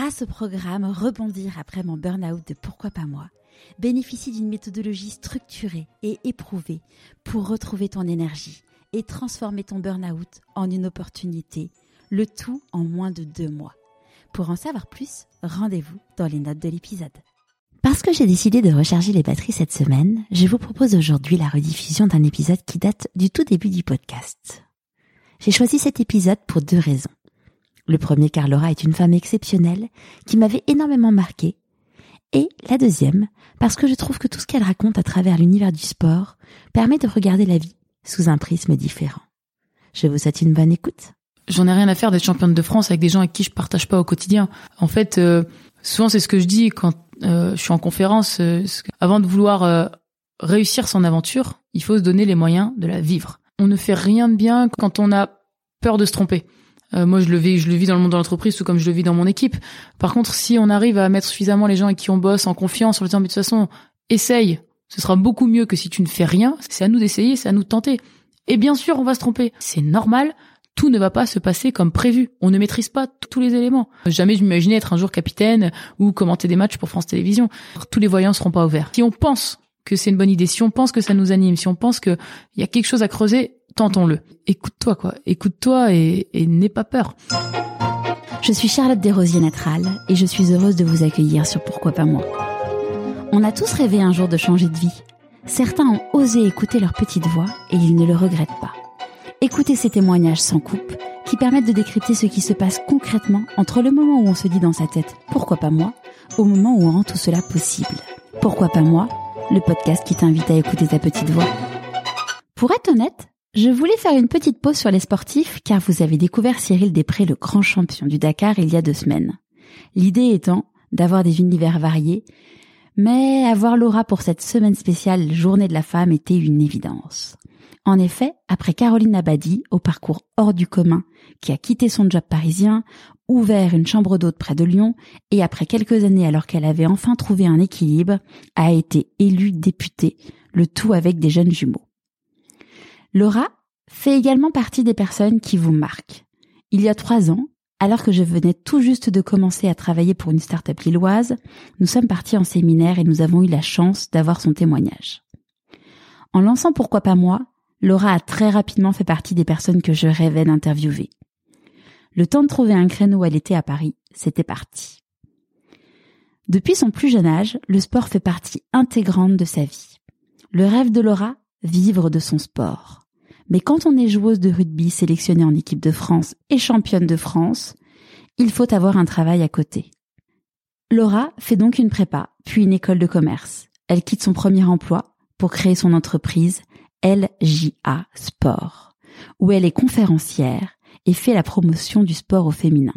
grâce au programme Rebondir après mon burn-out de Pourquoi pas moi, bénéficie d'une méthodologie structurée et éprouvée pour retrouver ton énergie et transformer ton burn-out en une opportunité, le tout en moins de deux mois. Pour en savoir plus, rendez-vous dans les notes de l'épisode. Parce que j'ai décidé de recharger les batteries cette semaine, je vous propose aujourd'hui la rediffusion d'un épisode qui date du tout début du podcast. J'ai choisi cet épisode pour deux raisons. Le premier car Laura est une femme exceptionnelle qui m'avait énormément marqué. Et la deuxième parce que je trouve que tout ce qu'elle raconte à travers l'univers du sport permet de regarder la vie sous un prisme différent. Je vous souhaite une bonne écoute. J'en ai rien à faire d'être championne de France avec des gens avec qui je partage pas au quotidien. En fait, euh, souvent c'est ce que je dis quand euh, je suis en conférence. Euh, avant de vouloir réussir son aventure, il faut se donner les moyens de la vivre. On ne fait rien de bien quand on a peur de se tromper. Euh, moi, je le vis, je le vis dans le monde de l'entreprise, tout comme je le vis dans mon équipe. Par contre, si on arrive à mettre suffisamment les gens avec qui on bosse en confiance, en disant mais de toute façon, essaye, ce sera beaucoup mieux que si tu ne fais rien. C'est à nous d'essayer, c'est à nous de tenter. Et bien sûr, on va se tromper. C'est normal. Tout ne va pas se passer comme prévu. On ne maîtrise pas tous les éléments. Jamais je m'imaginais être un jour capitaine ou commenter des matchs pour France Télévisions. Tous les voyants seront pas ouverts. Si on pense que c'est une bonne idée, si on pense que ça nous anime, si on pense qu'il y a quelque chose à creuser, tentons-le. Écoute-toi, quoi. Écoute-toi et, n'aie pas peur. Je suis Charlotte Desrosiers Natral et je suis heureuse de vous accueillir sur Pourquoi pas moi. On a tous rêvé un jour de changer de vie. Certains ont osé écouter leur petite voix et ils ne le regrettent pas. Écoutez ces témoignages sans coupe qui permettent de décrypter ce qui se passe concrètement entre le moment où on se dit dans sa tête pourquoi pas moi au moment où on rend tout cela possible. Pourquoi pas moi Le podcast qui t'invite à écouter ta petite voix. Pour être honnête, je voulais faire une petite pause sur les sportifs car vous avez découvert Cyril Després, le grand champion du Dakar, il y a deux semaines. L'idée étant d'avoir des univers variés, mais avoir Laura pour cette semaine spéciale Journée de la femme était une évidence. En effet, après Caroline Abadi, au parcours hors du commun, qui a quitté son job parisien, ouvert une chambre d'hôte près de Lyon, et après quelques années alors qu'elle avait enfin trouvé un équilibre, a été élue députée, le tout avec des jeunes jumeaux. Laura fait également partie des personnes qui vous marquent. Il y a trois ans, alors que je venais tout juste de commencer à travailler pour une start-up lilloise, nous sommes partis en séminaire et nous avons eu la chance d'avoir son témoignage. En lançant Pourquoi pas moi, Laura a très rapidement fait partie des personnes que je rêvais d'interviewer. Le temps de trouver un créneau où elle était à Paris, c'était parti. Depuis son plus jeune âge, le sport fait partie intégrante de sa vie. Le rêve de Laura, vivre de son sport. Mais quand on est joueuse de rugby sélectionnée en équipe de France et championne de France, il faut avoir un travail à côté. Laura fait donc une prépa, puis une école de commerce. Elle quitte son premier emploi pour créer son entreprise LJA Sport, où elle est conférencière et fait la promotion du sport au féminin.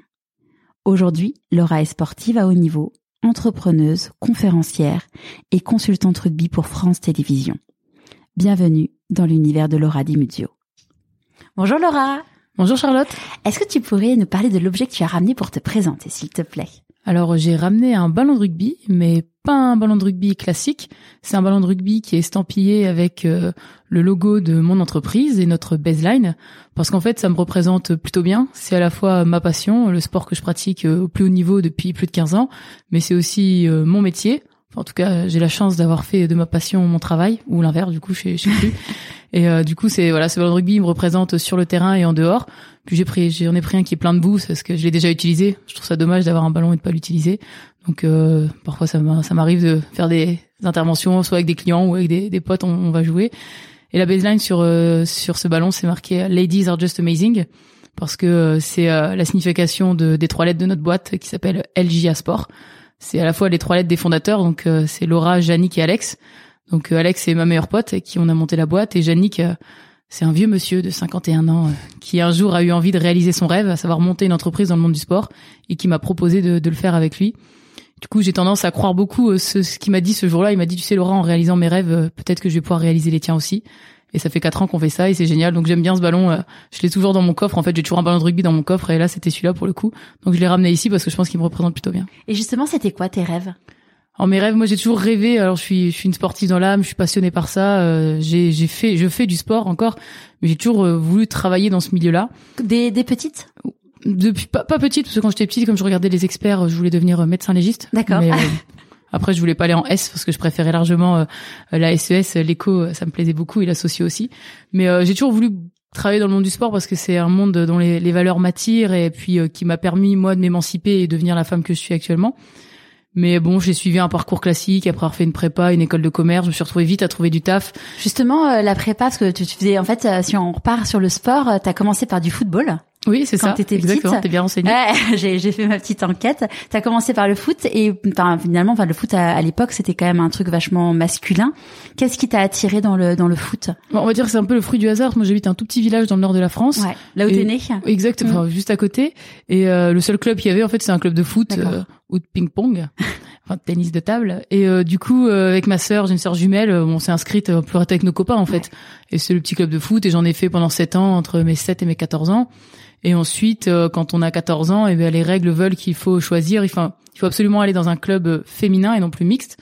Aujourd'hui, Laura est sportive à haut niveau, entrepreneuse, conférencière et consultante rugby pour France Télévisions. Bienvenue dans l'univers de Laura Di Muzio. Bonjour Laura. Bonjour Charlotte. Est-ce que tu pourrais nous parler de l'objet que tu as ramené pour te présenter, s'il te plaît? Alors j'ai ramené un ballon de rugby, mais pas un ballon de rugby classique. C'est un ballon de rugby qui est estampillé avec euh, le logo de mon entreprise et notre baseline, parce qu'en fait ça me représente plutôt bien. C'est à la fois ma passion, le sport que je pratique euh, au plus haut niveau depuis plus de 15 ans, mais c'est aussi euh, mon métier en tout cas, j'ai la chance d'avoir fait de ma passion mon travail, ou l'inverse, du coup, je sais plus. Et euh, du coup, c'est voilà, ce ballon de rugby il me représente sur le terrain et en dehors. Puis j'ai pris, j'en ai pris un qui est plein de boue parce que je l'ai déjà utilisé. Je trouve ça dommage d'avoir un ballon et de pas l'utiliser. Donc euh, parfois ça m'arrive de faire des interventions, soit avec des clients ou avec des, des potes, on, va jouer. Et la baseline sur euh, sur ce ballon, c'est marqué "Ladies are just amazing" parce que c'est la signification de, des trois lettres de notre boîte qui s'appelle LJA Sport c'est à la fois les trois lettres des fondateurs, donc euh, c'est Laura, Yannick et Alex. Donc euh, Alex c'est ma meilleure pote avec qui on a monté la boîte et Yannick euh, c'est un vieux monsieur de 51 ans qui un jour a eu envie de réaliser son rêve, à savoir monter une entreprise dans le monde du sport et qui m'a proposé de, de, le faire avec lui. Du coup, j'ai tendance à croire beaucoup ce, ce qu'il m'a dit ce jour-là. Il m'a dit, tu sais, Laura, en réalisant mes rêves, peut-être que je vais pouvoir réaliser les tiens aussi. Et ça fait quatre ans qu'on fait ça et c'est génial. Donc j'aime bien ce ballon. Euh, je l'ai toujours dans mon coffre. En fait, j'ai toujours un ballon de rugby dans mon coffre et là c'était celui-là pour le coup. Donc je l'ai ramené ici parce que je pense qu'il me représente plutôt bien. Et justement, c'était quoi tes rêves? En mes rêves, moi j'ai toujours rêvé. Alors je suis, je suis une sportive dans l'âme, je suis passionnée par ça. Euh, j'ai, j'ai fait, je fais du sport encore, mais j'ai toujours euh, voulu travailler dans ce milieu-là. Des, des petites? Depuis pas, pas petite parce que quand j'étais petite, comme je regardais les experts, je voulais devenir médecin légiste. D'accord. Mais, euh, après, je voulais pas aller en S parce que je préférais largement euh, la SES, l'éco, ça me plaisait beaucoup et l'associé aussi. Mais euh, j'ai toujours voulu travailler dans le monde du sport parce que c'est un monde dont les, valeurs m'attirent et puis euh, qui m'a permis moi de m'émanciper et devenir la femme que je suis actuellement. Mais bon, j'ai suivi un parcours classique après avoir fait une prépa, une école de commerce. Je me suis retrouvée vite à trouver du taf. Justement, euh, la prépa, parce que tu, tu faisais, en fait, euh, si on repart sur le sport, tu as commencé par du football. Oui, c'est Quand ça. t'étais petite. T'es bien renseignée. Ouais, j'ai fait ma petite enquête. Tu as commencé par le foot et enfin, finalement, enfin, le foot à, à l'époque, c'était quand même un truc vachement masculin. Qu'est-ce qui t'a attiré dans le dans le foot? Bon, on va dire que c'est un peu le fruit du hasard. Moi, j'habite un tout petit village dans le nord de la France. Ouais, là où t'es né? Exact, enfin, juste à côté. Et euh, le seul club qu'il y avait, en fait, c'est un club de foot euh, ou de ping-pong, enfin de tennis de table. Et euh, du coup, euh, avec ma sœur, j'ai une sœur jumelle, euh, on s'est inscrite euh, pour être avec nos copains, en fait. Et c'est le petit club de foot. Et j'en ai fait pendant 7 ans, entre mes 7 et mes 14 ans. Et ensuite, euh, quand on a 14 ans, et ben les règles veulent qu'il faut choisir. Enfin, il faut absolument aller dans un club euh, féminin et non plus mixte.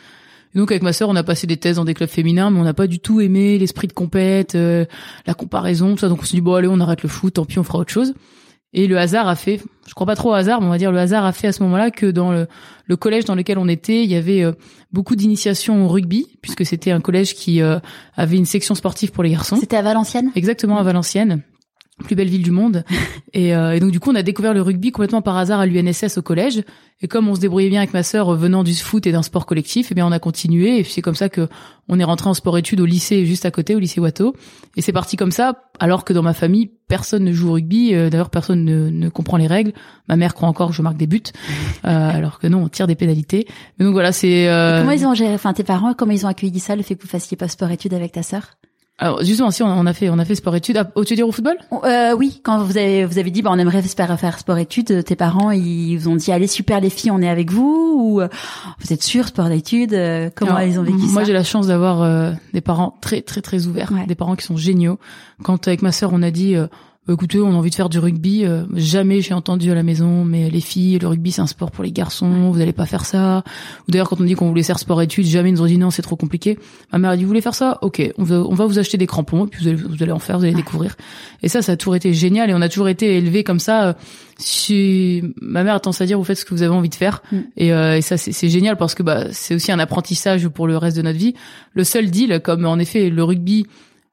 Donc avec ma sœur, on a passé des thèses dans des clubs féminins, mais on n'a pas du tout aimé l'esprit de compète, la comparaison, tout ça. Donc on s'est dit bon allez, on arrête le foot, tant pis, on fera autre chose. Et le hasard a fait, je crois pas trop au hasard, mais on va dire le hasard a fait à ce moment-là que dans le, le collège dans lequel on était, il y avait euh, beaucoup d'initiations au rugby, puisque c'était un collège qui euh, avait une section sportive pour les garçons. C'était à Valenciennes? Exactement à Valenciennes, plus belle ville du monde. Et, euh, et donc du coup, on a découvert le rugby complètement par hasard à l'UNSS au collège. Et comme on se débrouillait bien avec ma sœur venant du foot et d'un sport collectif, eh bien on a continué. Et c'est comme ça que on est rentré en sport-études au lycée juste à côté, au lycée Watteau. Et c'est parti comme ça, alors que dans ma famille, personne ne joue au rugby. Euh, D'ailleurs, personne ne, ne comprend les règles. Ma mère croit encore que je marque des buts, euh, alors que non, on tire des pénalités. Mais donc voilà, c'est. euh, Comment ils ont géré, enfin tes parents, comment ils ont accueilli ça, le fait que vous fassiez pas sport-études avec ta sœur? Alors justement, si on, a fait, on a fait sport-études. Ah, tu veux dire au football euh, Oui, quand vous avez vous avez dit, bah on aimerait faire faire sport-études, tes parents ils vous ont dit, allez super les filles, on est avec vous ou euh, vous êtes sûrs sport-études euh, Comment Alors, ils ont vécu Moi, ça? j'ai la chance d'avoir euh, des parents très très très ouverts, Ouais. des parents qui sont géniaux. Quand avec ma sœur, on a dit euh, écoutez, on a envie de faire du rugby, euh, jamais j'ai entendu à la maison mais les filles, le rugby c'est un sport pour les garçons, vous allez pas faire ça. Ou d'ailleurs quand on dit qu'on voulait faire sport études, jamais ils nous ont dit non, c'est trop compliqué. Ma mère a dit vous voulez faire ça? OK, on va, on va vous acheter des crampons et puis vous allez, vous allez en faire, vous allez découvrir. Et ça ça a toujours été génial et on a toujours été élevés comme ça euh, si ma mère a tendance à dire vous faites ce que vous avez envie de faire Mm. et, euh, et ça c'est c'est génial parce que bah c'est aussi un apprentissage pour le reste de notre vie le seul deal comme en effet le rugby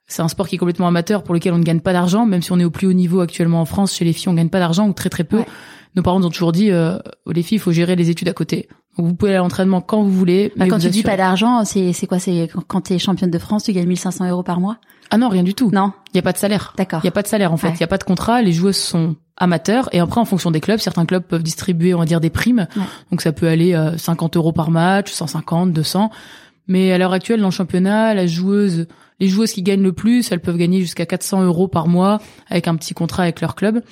c'est un sport qui est complètement amateur pour lequel on ne gagne pas d'argent même si on est au plus haut niveau actuellement en France chez les filles on gagne pas d'argent ou très très peu Ouais. nos parents nous ont toujours dit euh, les filles il faut gérer les études à côté donc vous pouvez aller à l'entraînement quand vous voulez Bah, mais quand vous tu dis pas d'argent, c'est quoi C'est quand- quand t'es championne de France, tu gagnes 1500 euros par mois? Ah non rien du tout Non, il y a pas de salaire d'accord. Il y a pas de salaire en fait, il Ouais. y a pas de contrat, les joueuses sont amateurs et après en fonction des clubs, certains clubs peuvent distribuer on va dire des primes. Ouais. Donc ça peut aller euh, 50 euros par match, 150, 200. Mais à l'heure actuelle dans le championnat, la joueuse, les joueuses qui gagnent le plus, elles peuvent gagner jusqu'à 400 euros par mois avec un petit contrat avec leur club.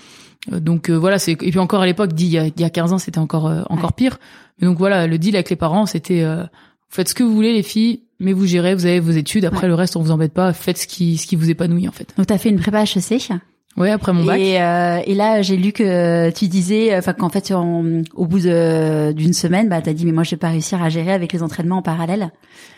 Euh, Donc euh, voilà, c'est et puis encore à l'époque, dit il y a, il y a 15 ans, c'était encore euh, encore pire. Mais donc voilà, le deal avec les parents, c'était euh, faites ce que vous voulez les filles, mais vous gérez, vous avez vos études. Après Ouais. le reste, on vous embête pas. Faites ce qui ce qui vous épanouit en fait. Donc t'as fait une prépa HEC Ouais, après mon bac. et, euh, et là j'ai lu que tu disais, enfin qu'en fait en- au bout d'une semaine, bah t'as dit mais moi je vais pas réussir à gérer avec les entraînements en parallèle.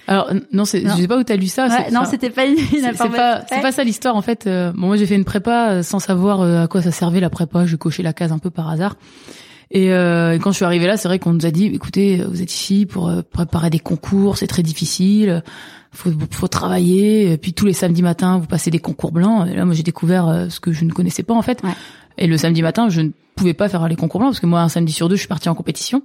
Alors non, c'est je sais pas où t'as lu ça. Ouais, non c'était pas une, une c'est c'est information. pas c'est pas ça l'histoire en fait. Euh, bon moi j'ai fait une prépa euh, sans savoir euh, à quoi ça servait la prépa. Je cochais la case un peu par hasard. Et, euh, et quand je suis arrivée là, c'est vrai qu'on nous a dit, écoutez, vous êtes ici pour euh, préparer des concours, c'est très difficile, faut, faut travailler. Et puis tous les samedis matins, vous passez des concours blancs. Et là, moi, j'ai découvert euh, ce que je ne connaissais pas en fait. Ouais. Et le samedi matin, je ne pouvais pas faire les concours blancs parce que moi, un samedi sur deux, je suis partie en compétition.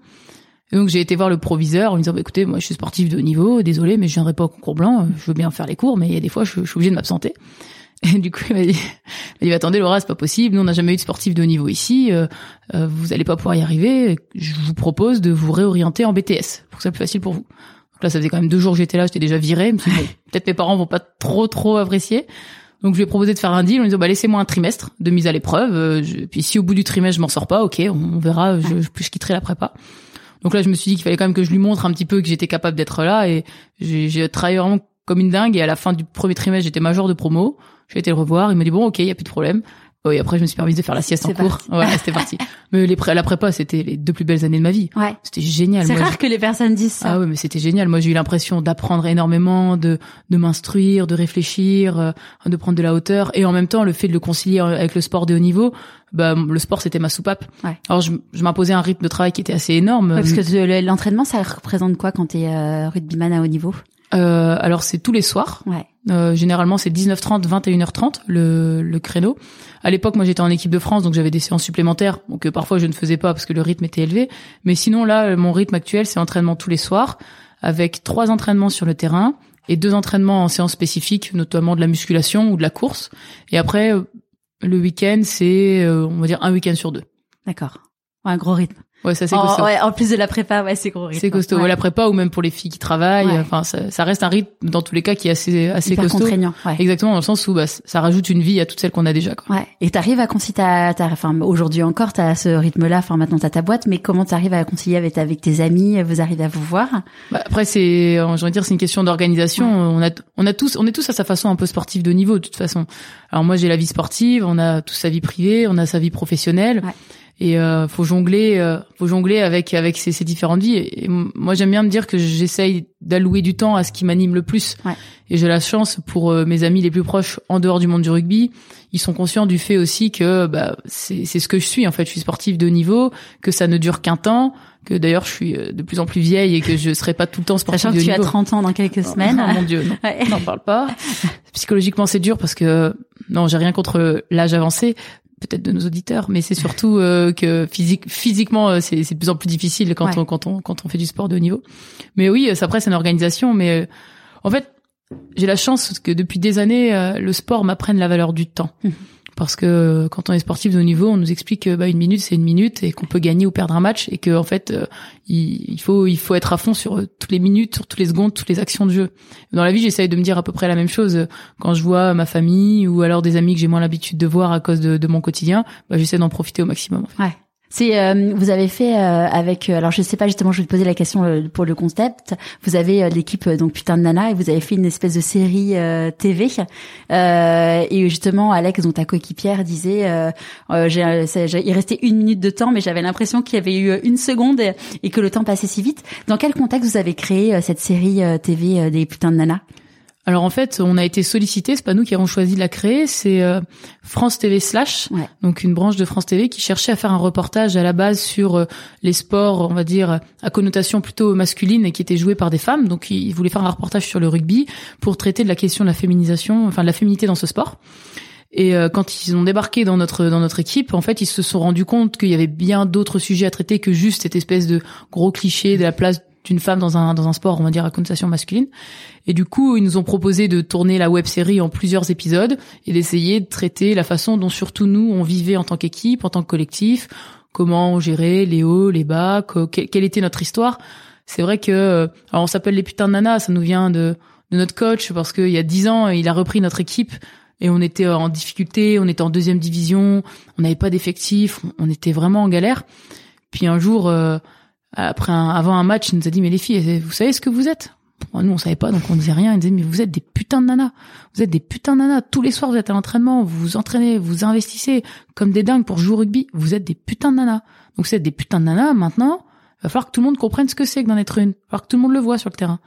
Et donc j'ai été voir le proviseur en lui disant, bah, écoutez, moi, je suis sportif de haut niveau, désolé, mais je viendrai pas au concours blanc. Je veux bien faire les cours, mais il y a des fois, je, je suis obligée de m'absenter. Et du coup, il m'a dit, il dit, attendez, Laura, c'est pas possible. Nous, on n'a jamais eu de sportif de haut niveau ici. Euh, euh, vous allez pas pouvoir y arriver. Je vous propose de vous réorienter en BTS pour que ça soit plus facile pour vous. Donc là, ça faisait quand même deux jours que j'étais là, j'étais déjà virée. Me peut-être mes parents vont pas trop, trop apprécier. Donc, je lui ai proposé de faire un deal en lui disant, bah, laissez-moi un trimestre de mise à l'épreuve. Euh, je- puis si au bout du trimestre, je m'en sors pas, ok, on, verra, je, je, je quitterai la prépa. Donc là, je me suis dit qu'il fallait quand même que je lui montre un petit peu que j'étais capable d'être là et j'ai j'ai travaillé vraiment comme une dingue et à la fin du premier trimestre, j'étais major de promo. J'ai été le revoir, il m'a dit bon, OK, il y a plus de problème. Oui, après, je me suis permis de faire la sieste en cours. Ouais, c'était parti. Mais les pré- la prépa, c'était les deux plus belles années de ma vie. Ouais. C'était génial. C'est rare que les personnes disent ça. Ah oui, mais c'était génial. Moi, j'ai eu l'impression d'apprendre énormément, de de m'instruire, de réfléchir, euh, de prendre de la hauteur, et en même temps, le fait de le concilier avec le sport de haut niveau, bah, le sport c'était ma soupape. Ouais. Alors, je, je m'imposais un rythme de travail qui était assez énorme. Ouais, parce que l'entraînement, ça représente quoi quand t'es euh, rugbyman à haut niveau? Euh, alors, c'est tous les soirs. Ouais. Euh, généralement, c'est 19h30, 21h30 le, le créneau. À l'époque, moi, j'étais en équipe de France, donc j'avais des séances supplémentaires, donc euh, parfois je ne faisais pas parce que le rythme était élevé. Mais sinon, là, euh, mon rythme actuel, c'est entraînement tous les soirs, avec trois entraînements sur le terrain et deux entraînements en séance spécifique, notamment de la musculation ou de la course. Et après, euh, le week-end, c'est, euh, on va dire, un week-end sur deux. D'accord. Un gros rythme. Ouais, ça c'est En, costaud. ouais, en plus de la prépa, ouais, c'est gros rythme. C'est costaud. Ouais. La prépa ou même pour les filles qui travaillent, Ouais. enfin, ça, ça reste un rythme dans tous les cas qui est assez, assez Hyper costaud. contraignant. Ouais. Exactement, dans le sens où bah, ça rajoute une vie à toutes celles qu'on a déjà. Quoi. Ouais. Et t'arrives à concilier ta, enfin, aujourd'hui encore, t'as ce rythme-là, enfin, maintenant t'as ta boîte, mais comment t'arrives à concilier avec, avec tes amis, vous arrivez à vous voir? Bah, après, c'est, euh, je veux dire, c'est une question d'organisation. On a, on a tous, on est tous à sa façon un peu sportive de niveau, de toute façon. Alors moi, j'ai la vie sportive, on a tous sa vie privée, on a sa vie professionnelle. Ouais. Et euh, faut jongler, euh, faut jongler avec avec ces, ces différentes vies. Et, et moi, j'aime bien me dire que j'essaye d'allouer du temps à ce qui m'anime le plus. Ouais. Et j'ai la chance pour euh, mes amis les plus proches en dehors du monde du rugby, ils sont conscients du fait aussi que bah, c'est c'est ce que je suis en fait. Je suis sportive de haut niveau, que ça ne dure qu'un temps, que d'ailleurs je suis euh, de plus en plus vieille et que je serai pas tout le temps sportive Sachant que de tu haut as niveau. 30 ans dans quelques semaines. Oh mon dieu, non. Ouais. n'en parle pas. Psychologiquement, c'est dur parce que non, j'ai rien contre l'âge avancé, peut-être de nos auditeurs, mais c'est surtout euh, que physique, physiquement, euh, c'est c'est de plus en plus difficile quand Ouais. on quand on quand on fait du sport de haut niveau. Mais oui, ça après c'est une organisation, mais euh, en fait, j'ai la chance que depuis des années, euh, le sport m'apprenne la valeur du temps. Parce que euh, quand on est sportif de haut niveau, on nous explique que bah, une minute c'est une minute et qu'on peut gagner ou perdre un match et que en fait euh, il, faut il faut être à fond sur euh, toutes les minutes, sur toutes les secondes, toutes les actions de jeu. Dans la vie, j'essaye de me dire à peu près la même chose quand je vois ma famille ou alors des amis que j'ai moins l'habitude de voir à cause de, de mon quotidien. Bah, j'essaie d'en profiter au maximum. Ouais. C'est euh, vous avez fait euh, avec euh, alors je sais pas justement je vais te poser la question euh, pour le concept. Vous avez euh, l'équipe donc putain de nana et vous avez fait une espèce de série TV et justement Alex dont ta coéquipière disait j'ai, j'ai- il restait une minute de temps mais j'avais l'impression qu'il y avait eu une seconde et, et que le temps passait si vite. Dans quel contexte vous avez créé cette série TV des putains de nana? Alors en fait, on a été sollicité, c'est pas nous qui avons choisi de la créer, c'est euh, France TV slash, Ouais. donc une branche de France TV qui cherchait à faire un reportage à la base sur euh, les sports, on va dire à connotation plutôt masculine et qui étaient joués par des femmes. Donc ils voulaient faire un reportage sur le rugby pour traiter de la question de la féminisation, enfin de la féminité dans ce sport. Et euh, quand ils ont débarqué dans notre dans notre équipe, en fait, ils se sont rendus compte qu'il y avait bien d'autres sujets à traiter que juste cette espèce de gros cliché de la place d'une femme dans un dans un sport, on va dire à connotation masculine. Et du coup, ils nous ont proposé de tourner la web série en plusieurs épisodes et d'essayer de traiter la façon dont surtout nous on vivait en tant qu'équipe, en tant que collectif, comment on gérait les hauts, les bas, que- que- quelle était notre histoire. C'est vrai que euh, alors on s'appelle les putains de nanas, ça nous vient de de notre coach parce qu'il y a dix ans, il a repris notre équipe et on était en difficulté, on était en deuxième division, on n'avait pas d'effectifs, on était vraiment en galère. Puis un jour, euh, après un, avant un match, il nous a dit mais les filles, vous savez ce que vous êtes? Nous on savait pas, donc on disait rien. Il disait mais vous êtes des putains de nanas, vous êtes des putains de nanas. Tous les soirs vous êtes à l'entraînement, vous vous entraînez, vous investissez comme des dingues pour jouer au rugby. Vous êtes des putains de nanas. Donc vous êtes des putains de nanas. Maintenant, il va falloir que tout le monde comprenne ce que c'est que d'en être une. Il va falloir que tout le monde le voit sur le terrain.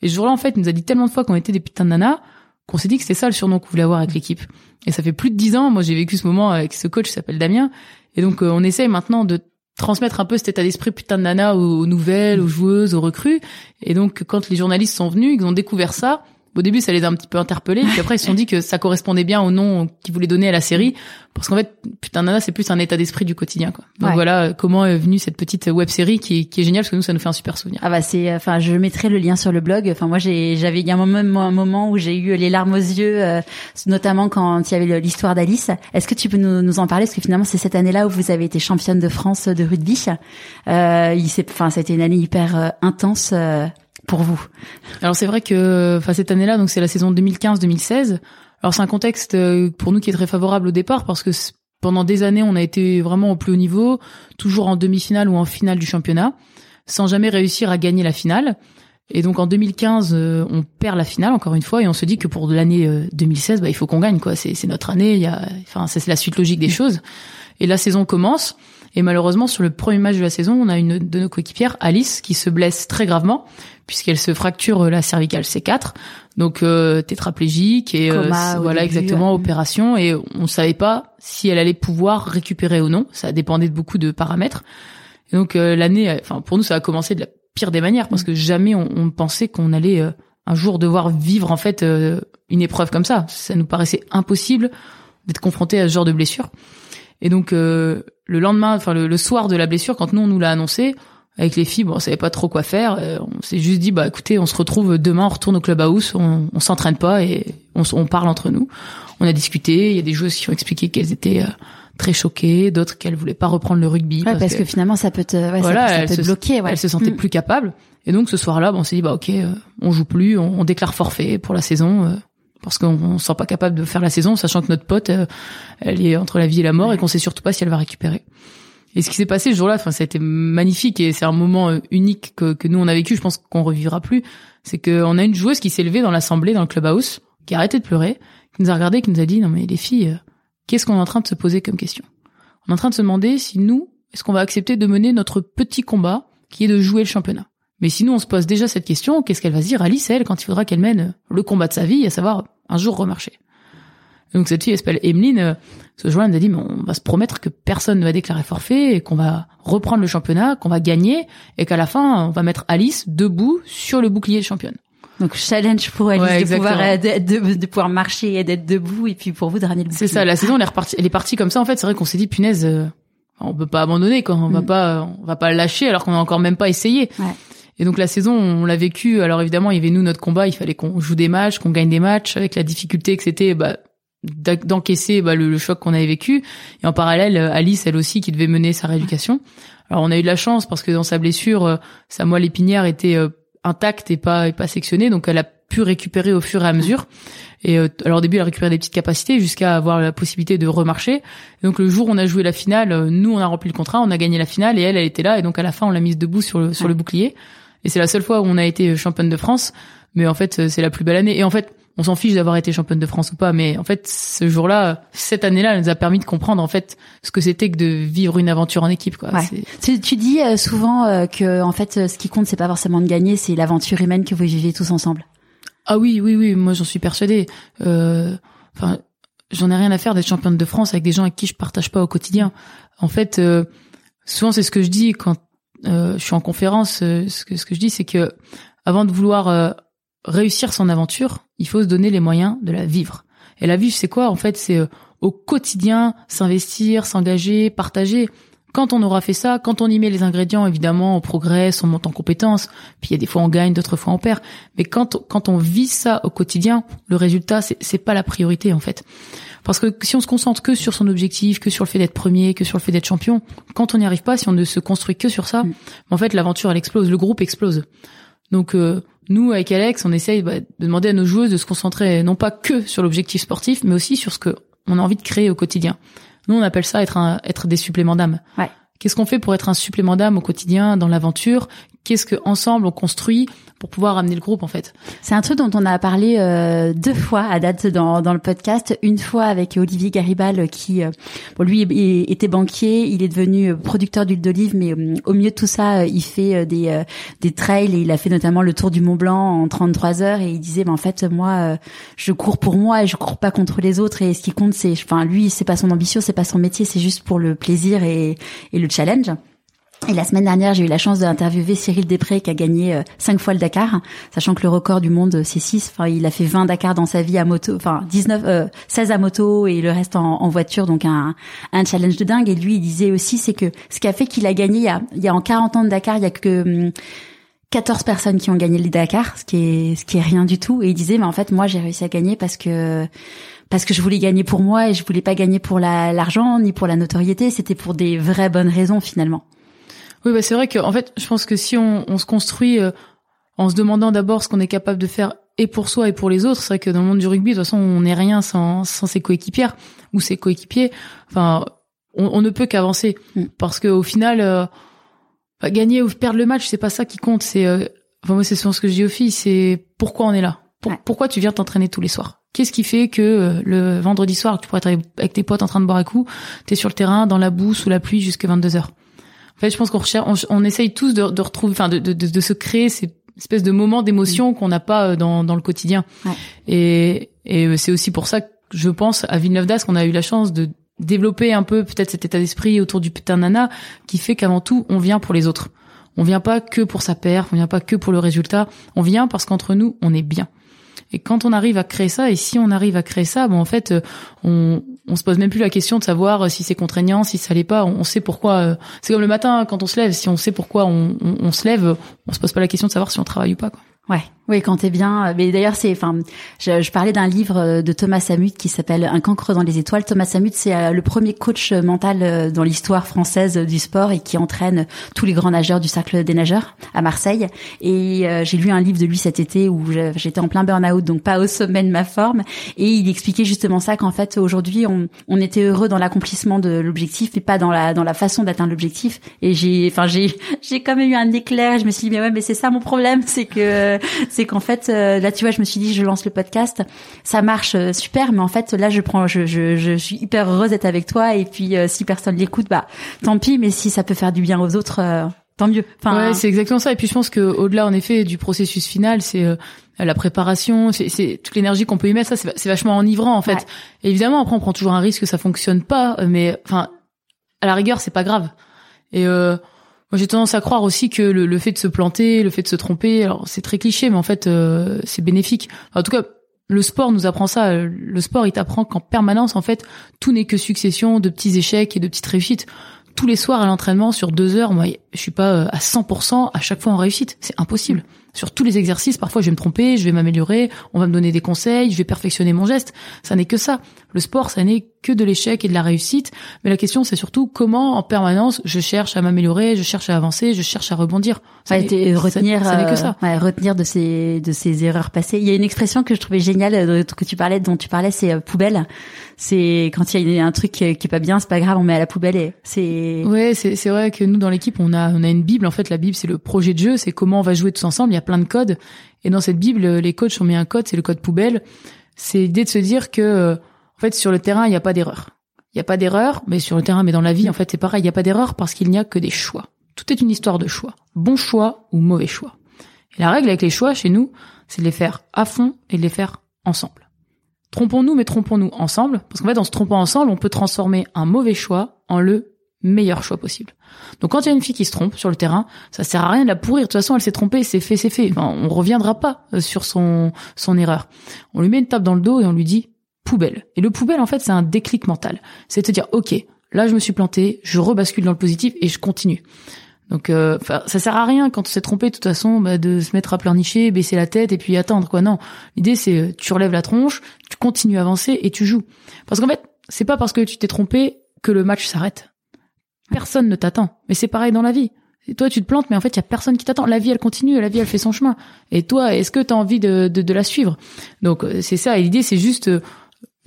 Et ce jour-là, en fait, il nous a dit tellement de fois qu'on était des putains de nanas qu'on s'est dit que c'était ça le surnom qu'on voulait avoir avec l'équipe. Et ça fait plus de dix ans. Moi, j'ai vécu ce moment avec ce coach qui s'appelle Damien. Et donc, euh, on essaye maintenant de transmettre un peu cet état d'esprit putain de nana aux, aux nouvelles, aux joueuses, aux recrues. Et donc, quand les journalistes sont venus, ils ont découvert ça. Au début, ça les a un petit peu interpellés. Puis après, ils se sont dit que ça correspondait bien au nom qu'ils voulaient donner à la série. Parce qu'en fait, putain nana, c'est plus un état d'esprit du quotidien, quoi. Donc Ouais. voilà euh, comment est venue cette petite web série qui, est- qui est géniale parce que nous, ça nous fait un super souvenir. Ah bah c'est, enfin je mettrai le lien sur le blog. Enfin moi j'ai, j'avais il y a un moment, un moment où j'ai eu les larmes aux yeux, euh, notamment quand il y avait l'histoire d'Alice. Est-ce que tu peux nous, nous en parler? Parce que finalement c'est cette année-là où vous avez été championne de France de rugby. Euh, il s'est, enfin c'était une année hyper euh, intense euh, pour vous. Alors c'est vrai que enfin cette année-là donc c'est la saison 2015-2016. Alors c'est un contexte euh, pour nous qui est très favorable au départ parce que pendant des années on a été vraiment au plus haut niveau, toujours en demi-finale ou en finale du championnat, sans jamais réussir à gagner la finale. Et donc en 2015, euh, on perd la finale encore une fois et on se dit que pour l'année 2016, bah, il faut qu'on gagne quoi. C'est notre année. Il y a, enfin c'est la suite logique des choses. Et la saison commence. Et malheureusement, sur le premier match de la saison, on a une de nos coéquipières, Alice, qui se blesse très gravement puisqu'elle se fracture la cervicale C4, donc euh, tétraplégique et euh, voilà exactement opération. Et on savait pas si elle allait pouvoir récupérer ou non. Ça dépendait de beaucoup de paramètres. Et donc euh, l'année, enfin pour nous, ça a commencé de la pire des manières parce que jamais on, on pensait qu'on allait un jour devoir vivre en fait une épreuve comme ça. Ça nous paraissait impossible d'être confronté à ce genre de blessure. Et donc le lendemain, enfin le, soir de la blessure, quand nous on nous l'a annoncé, avec les filles, bon, on savait pas trop quoi faire. On s'est juste dit, bah écoutez, on se retrouve demain, on retourne au clubhouse, on, on s'entraîne pas et on, on, parle entre nous. On a discuté. Il y a des joueuses qui ont expliqué qu'elles étaient euh, très choquées, d'autres qu'elles voulaient pas reprendre le rugby. Ouais, parce, que, finalement, ça peut te, ouais, ça, peut te bloquer. Ouais. Elles se sentaient mm. plus capables. Et donc ce soir-là, bon, on s'est dit, bah ok, euh, on joue plus, on, déclare forfait pour la saison. Euh, parce qu'on ne sent pas capable de faire la saison, sachant que notre pote, elle est entre la vie et la mort, et qu'on sait surtout pas si elle va récupérer. Et ce qui s'est passé ce jour-là, enfin, ça a été magnifique et c'est un moment euh, unique que, que nous on a vécu. Je pense qu'on revivra plus. C'est qu'on a une joueuse qui s'est levée dans l'assemblée, dans le clubhouse, qui a arrêté de pleurer, qui nous a regardé, qui nous a dit non mais les filles, euh, qu'est-ce qu'on est en train de se poser comme question? On est en train de se demander si nous, est-ce qu'on va accepter de mener notre petit combat, qui est de jouer le championnat? Mais si nous on se pose déjà cette question, qu'est-ce qu'elle va se dire Alice elle quand il faudra qu'elle mène le combat de sa vie, à savoir un jour remarcher. Donc cette fille elle s'appelle Emeline. Euh, ce jour-là, elle a dit, mais on va se promettre que personne ne va déclarer forfait et qu'on va reprendre le championnat, qu'on va gagner et qu'à la fin, on va mettre Alice debout sur le bouclier de championne. Donc challenge pour Alice de, pouvoir, euh, de, pouvoir marcher et d'être debout et puis pour vous de ramener le bouclier. C'est ça, la saison elle est repartie, elle est partie comme ça en fait. C'est vrai qu'on s'est dit punaise, euh, on peut pas abandonner quoi, on va mm. pas, on va pas lâcher alors qu'on a encore même pas essayé. Ouais. Et donc la saison, on l'a vécu. Alors évidemment, il y avait nous notre combat. Il fallait qu'on joue des matchs, qu'on gagne des matchs, avec la difficulté que c'était. Bah, d'encaisser bah, le, choc qu'on avait vécu. Et en parallèle Alice elle aussi qui devait mener sa rééducation. Alors on a eu de la chance parce que dans sa blessure euh, sa moelle épinière était euh, intacte et pas et pas sectionnée. Donc elle a pu récupérer au fur et à mesure. Et euh, alors au début elle a récupéré des petites capacités jusqu'à avoir la possibilité de remarcher. Donc le jour où on a joué la finale nous on a rempli le contrat on a gagné la finale et elle elle était là. Et donc à la fin on l'a mise debout sur le sur le bouclier et c'est la seule fois où on a été championne de France mais en fait c'est la plus belle année et en fait on s'en fiche d'avoir été championne de France ou pas, mais en fait, ce jour-là, cette année-là, elle nous a permis de comprendre en fait ce que c'était que de vivre une aventure en équipe. Quoi. Tu, tu, dis euh, souvent euh, que en fait, ce qui compte, c'est pas forcément de gagner, c'est l'aventure humaine que vous vivez tous ensemble. Ah oui, oui, oui, moi j'en suis persuadée. Euh, enfin, j'en ai rien à faire d'être championne de France avec des gens avec qui je partage pas au quotidien. En fait, souvent c'est ce que je dis quand je suis en conférence. ce que ce que je dis, c'est que avant de vouloir réussir son aventure, il faut se donner les moyens de la vivre. Et la vivre, c'est quoi En fait, c'est euh, au quotidien s'investir, s'engager, partager. Quand on aura fait ça, quand on y met les ingrédients, évidemment, on progresse, on monte en compétences. Puis il y a des fois on gagne, d'autres fois on perd. Mais quand quand on vit ça au quotidien, le résultat c'est c'est pas la priorité en fait. Parce que si on se concentre que sur son objectif, que sur le fait d'être premier, que sur le fait d'être champion, quand on n'y arrive pas, si on ne se construit que sur ça, mm. en fait l'aventure elle explose, le groupe explose. Donc euh, nous, avec Alex, on essaye bah, de demander à nos joueuses de se concentrer non pas que sur l'objectif sportif, mais aussi sur ce que on a envie de créer au quotidien. Nous, on appelle ça être un, être des suppléments d'âme. Ouais. Qu'est-ce qu'on fait pour être un supplément d'âme au quotidien, dans l'aventure? Qu'est-ce que ensemble on construit pour pouvoir amener le groupe en fait. C'est un truc dont on a parlé euh, deux fois à date dans, dans le podcast. Une fois avec Olivier Garibal qui, euh, bon, lui était banquier, il est devenu producteur d'huile d'olive, mais euh, au milieu de tout ça, il fait des des trails et il a fait notamment le tour du Mont Blanc en 33 heures et il disait, ben en fait moi, je cours pour moi et je cours pas contre les autres et ce qui compte c'est, enfin lui c'est pas son ambition, c'est pas son métier, c'est juste pour le plaisir et le challenge. Et la semaine dernière, j'ai eu la chance d'interviewer Cyril Després qui a gagné euh, cinq fois le Dakar, sachant que le record du monde c'est 6. Enfin, il a fait 20 Dakar dans sa vie à moto, enfin 19, euh, 16 à moto et le reste en, voiture, donc un, un, challenge de dingue. Et lui, il disait aussi, c'est que ce qui a fait qu'il a gagné, il y a, il y a en 40 ans de Dakar, il y a que 14 hum, personnes qui ont gagné le Dakar, ce qui est ce qui est rien du tout. Et il disait, mais en fait, moi, j'ai réussi à gagner parce que parce que je voulais gagner pour moi et je voulais pas gagner pour l'argent ni pour la notoriété. C'était pour des vraies bonnes raisons finalement. Oui, bah c'est vrai que en fait, je pense que si on, on se construit euh, en se demandant d'abord ce qu'on est capable de faire et pour soi et pour les autres, c'est vrai que dans le monde du rugby, de toute façon, on n'est rien sans, sans ses coéquipières ou ses coéquipiers. Enfin, on, on ne peut qu'avancer mm. parce que au final, euh, bah, gagner ou perdre le match, c'est pas ça qui compte. C'est euh, enfin moi c'est souvent ce que je dis aux filles, c'est pourquoi on est là? Pourquoi tu viens t'entraîner tous les soirs? Qu'est-ce qui fait que euh, le vendredi soir, tu pourrais être avec tes potes en train de boire un coup, t'es sur le terrain, dans la boue, sous la pluie, jusqu'à 22 heures? En fait, je pense qu'on recherche, on, essaye tous de, de retrouver, enfin, de, de, de, se créer ces espèces de moments d'émotion qu'on n'a pas euh, dans, dans le quotidien. Ouais. Et, et euh, c'est aussi pour ça que je pense à Villeneuve d'Ascq, qu'on a eu la chance de développer un peu peut-être cet état d'esprit autour du putain nana, qui fait qu'avant tout, on vient pour les autres. On vient pas que pour sa paire, on vient pas que pour le résultat, on vient parce qu'entre nous, on est bien. Et quand on arrive à créer ça, et si on arrive à créer ça, bon en fait, euh, on on se pose même plus la question de savoir euh, si c'est contraignant, si ça l'est pas. On, sait pourquoi. Euh, c'est comme le matin quand on se lève. Si on sait pourquoi on, on, on se lève, on se pose pas la question de savoir si on travaille ou pas. Quoi. Ouais, oui, quand t'es bien. Mais d'ailleurs, c'est, enfin, je, je, parlais d'un livre euh, de Thomas Samut qui s'appelle Un cancre dans les étoiles. Thomas Samut, c'est euh, le premier coach mental euh, dans l'histoire française du sport et qui entraîne tous les grands nageurs du cercle des nageurs à Marseille. Et j'ai lu un livre de lui cet été où j'étais en plein burn-out, donc pas au sommet de ma forme. Et il expliquait justement ça qu'en fait aujourd'hui, on, on était heureux dans l'accomplissement de l'objectif et pas dans la dans la façon d'atteindre l'objectif. Et j'ai, enfin, j'ai j'ai quand même eu un éclair. Je me suis dit mais ouais, mais c'est ça mon problème, c'est que c'est qu'en fait euh, là tu vois je me suis dit je lance le podcast. Ça marche euh, super mais en fait là je prends je, je, je suis hyper heureuse d'être avec toi. Et puis euh, si personne l'écoute bah tant pis. Mais si ça peut faire du bien aux autres tant mieux. Enfin ouais, c'est exactement ça. Et puis je pense que au-delà en effet du processus final c'est la préparation, c'est toute l'énergie qu'on peut y mettre, ça c'est vachement enivrant en fait. évidemment après on prend toujours un risque que ça fonctionne pas, mais enfin à la rigueur c'est pas grave. Et euh, moi, j'ai tendance à croire aussi que le, fait de se planter, le fait de se tromper, alors c'est très cliché, mais en fait, euh, c'est bénéfique. en tout cas, le sport nous apprend ça. Le sport, il t'apprend qu'en permanence, en fait, tout n'est que succession de petits échecs et de petites réussites. Tous les soirs à l'entraînement, sur deux heures, moi, je suis pas euh, à 100% à chaque fois en réussite. C'est impossible sur tous les exercices, parfois je vais me tromper, je vais m'améliorer, on va me donner des conseils, je vais perfectionner mon geste. Ça n'est que ça. Le sport, ça n'est que de l'échec et de la réussite. Mais la question, c'est surtout comment, en permanence, je cherche à m'améliorer, je cherche à avancer, je cherche à rebondir. Ça a été retenir, ça, que ça. Euh, retenir de ces de ces erreurs passées. Il y a une expression que je trouvais géniale euh, que tu parlais, dont tu parlais, c'est euh, poubelle. C'est quand il y a un truc qui est pas bien, c'est pas grave, on met à la poubelle et c'est. Ouais, c'est c'est vrai que nous dans l'équipe, on a on a une bible. En fait, la bible, c'est le projet de jeu, c'est comment on va jouer tous ensemble. Il y a plein de codes. Et dans cette bible, les coachs ont mis un code, c'est le code poubelle. C'est l'idée de se dire que en fait, sur le terrain, il n'y a pas d'erreur. Il n'y a pas d'erreur, mais sur le terrain, mais dans la vie, en fait, c'est pareil. Il n'y a pas d'erreur parce qu'il n'y a que des choix. Tout est une histoire de choix. Bon choix ou mauvais choix. Et la règle avec les choix chez nous, c'est de les faire à fond et de les faire ensemble. Trompons-nous, mais trompons-nous ensemble, parce qu'en fait, en se trompant ensemble, on peut transformer un mauvais choix en le meilleur choix possible. Donc quand il y a une fille qui se trompe sur le terrain, ça sert à rien de la pourrir. De toute façon, elle s'est trompée, c'est fait, c'est fait. Enfin, on reviendra pas euh, sur son erreur. On lui met une tape dans le dos et on lui dit Et le poubelle, en fait, c'est un déclic mental. C'est de dire, ok, là, je me suis planté, je rebascule dans le positif et je continue. Donc, euh, ça sert à rien quand on s'est trompé, de toute façon, bah, de se mettre à pleurnicher, baisser la tête et puis attendre, quoi. Non, l'idée, c'est euh, tu relèves la tronche, tu continues à avancer et tu joues. Parce qu'en fait, c'est pas parce que tu t'es trompé que le match s'arrête. Personne ne t'attend. Mais c'est pareil dans la vie. Toi, tu te plantes, mais en fait, il y a personne qui t'attend. La vie, elle continue, la vie, elle fait son chemin. Et toi, est-ce que tu as envie de, de, de, la suivre? Donc, euh, c'est ça. Et l'idée, c'est juste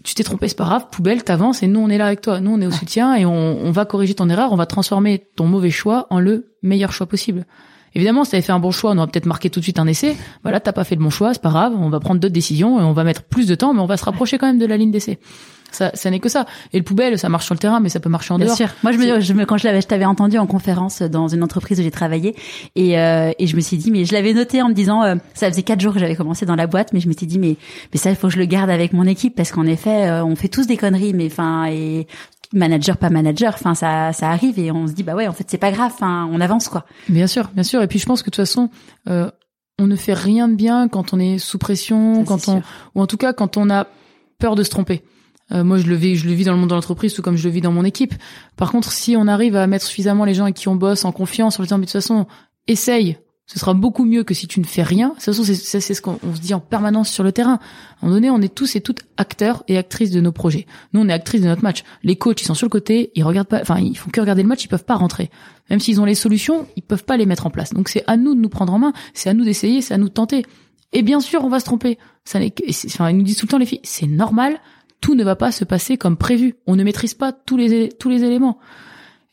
tu t'es trompé, c'est pas grave, poubelle, t'avances et nous on est là avec toi, nous on est au soutien et on, on, va corriger ton erreur, on va transformer ton mauvais choix en le meilleur choix possible. Évidemment, si t'avais fait un bon choix, on aurait peut-être marqué tout de suite un essai. Voilà, t'as pas fait le bon choix, c'est pas grave, on va prendre d'autres décisions et on va mettre plus de temps, mais on va se rapprocher quand même de la ligne d'essai. Ça, ça n'est que ça. Et le poubelle, ça marche sur le terrain, mais ça peut marcher en Bien dehors. Sûr. Moi, je me, je me, quand je l'avais, je t'avais entendu en conférence dans une entreprise où j'ai travaillé, et, euh, et je me suis dit, mais je l'avais noté en me disant, euh, ça faisait quatre jours que j'avais commencé dans la boîte, mais je me suis dit, mais, mais ça, il faut que je le garde avec mon équipe parce qu'en effet, euh, on fait tous des conneries, mais enfin, et manager pas manager enfin ça ça arrive et on se dit bah ouais en fait c'est pas grave enfin on avance quoi bien sûr bien sûr et puis je pense que de toute façon euh, on ne fait rien de bien quand on est sous pression quand on ou en tout cas quand on a peur de se tromper euh, moi, je le vis, je le vis dans le monde de l'entreprise, tout comme je le vis dans mon équipe. Par contre, si on arrive à mettre suffisamment les gens avec qui on bosse en confiance, en disant, mais de toute façon, essaye. Ce sera beaucoup mieux que si tu ne fais rien. De toute façon, c'est ce qu'on se dit en permanence sur le terrain. À un moment donné, on est tous et toutes acteurs et actrices de nos projets. Nous, on est actrices de notre match. Les coachs, ils sont sur le côté, ils regardent pas, enfin, ils font que regarder le match, ils peuvent pas rentrer. Même s'ils ont les solutions, ils peuvent pas les mettre en place. Donc, c'est à nous de nous prendre en main, c'est à nous d'essayer, c'est à nous de tenter. Et bien sûr, on va se tromper. Ça enfin, ils nous disent tout le temps les filles, c'est normal tout ne va pas se passer comme prévu. On ne maîtrise pas tous les tous les éléments.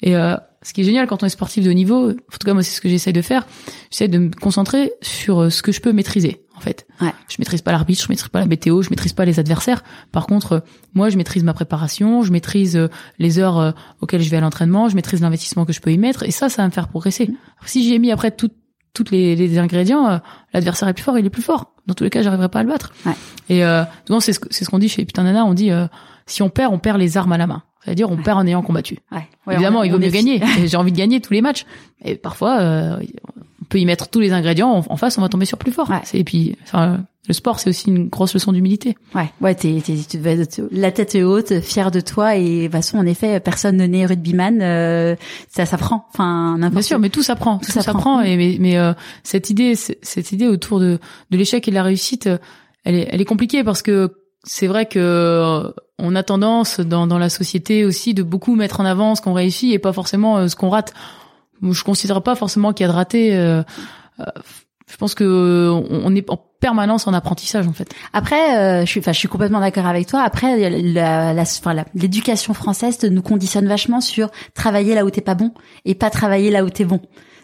Et euh, ce qui est génial quand on est sportif de haut niveau, en tout cas moi c'est ce que j'essaie de faire, j'essaie de me concentrer sur euh, ce que je peux maîtriser en fait. Ouais. Je maîtrise pas l'arbitre, je maîtrise pas la météo, je maîtrise pas les adversaires. Par contre, euh, moi je maîtrise ma préparation, je maîtrise euh, les heures auxquelles je vais à l'entraînement, je maîtrise l'investissement que je peux y mettre et ça ça va me faire progresser. Si j'y ai mis après tout toutes les, les ingrédients, l'adversaire est plus fort, il est plus fort. Dans tous les cas, j'arriverai pas à le battre. Ouais. Et euh, c'est ce, qu'on dit chez Putain Nana, on dit euh, si on perd, on perd les armes à la main. C'est-à-dire, on Ouais. perd en ayant combattu. Ouais. Évidemment, on- il vaut mieux gagner. J'ai envie de gagner tous les matchs. Et parfois, euh, peut y mettre tous les ingrédients. En, face, on va tomber sur plus fort. Ouais. Et puis, enfin, le sport, c'est aussi une grosse leçon d'humilité. Ouais, ouais, t'es, la tête haute, fier de toi et de toute façon, en effet, personne ne naît rugbyman, euh, ça s'apprend. Enfin, n'importe. Bien sûr, mais tout s'apprend, tout, s'apprend. s'apprend. Et mais, mais euh, cette idée, cette idée autour de, de l'échec et de la réussite, elle est, elle est compliquée parce que c'est vrai que euh, on a tendance dans, dans la société aussi de beaucoup mettre en avant ce qu'on réussit et pas forcément euh, ce qu'on rate. Je considère pas forcément qu'il y a de raté. euh, euh, je pense que euh, on est en permanence en apprentissage en fait. Après, euh, je suis, complètement d'accord avec toi. Après, l'éducation française nous conditionne vachement sur travailler là où t'es pas bon et pas travailler là où t'es bon.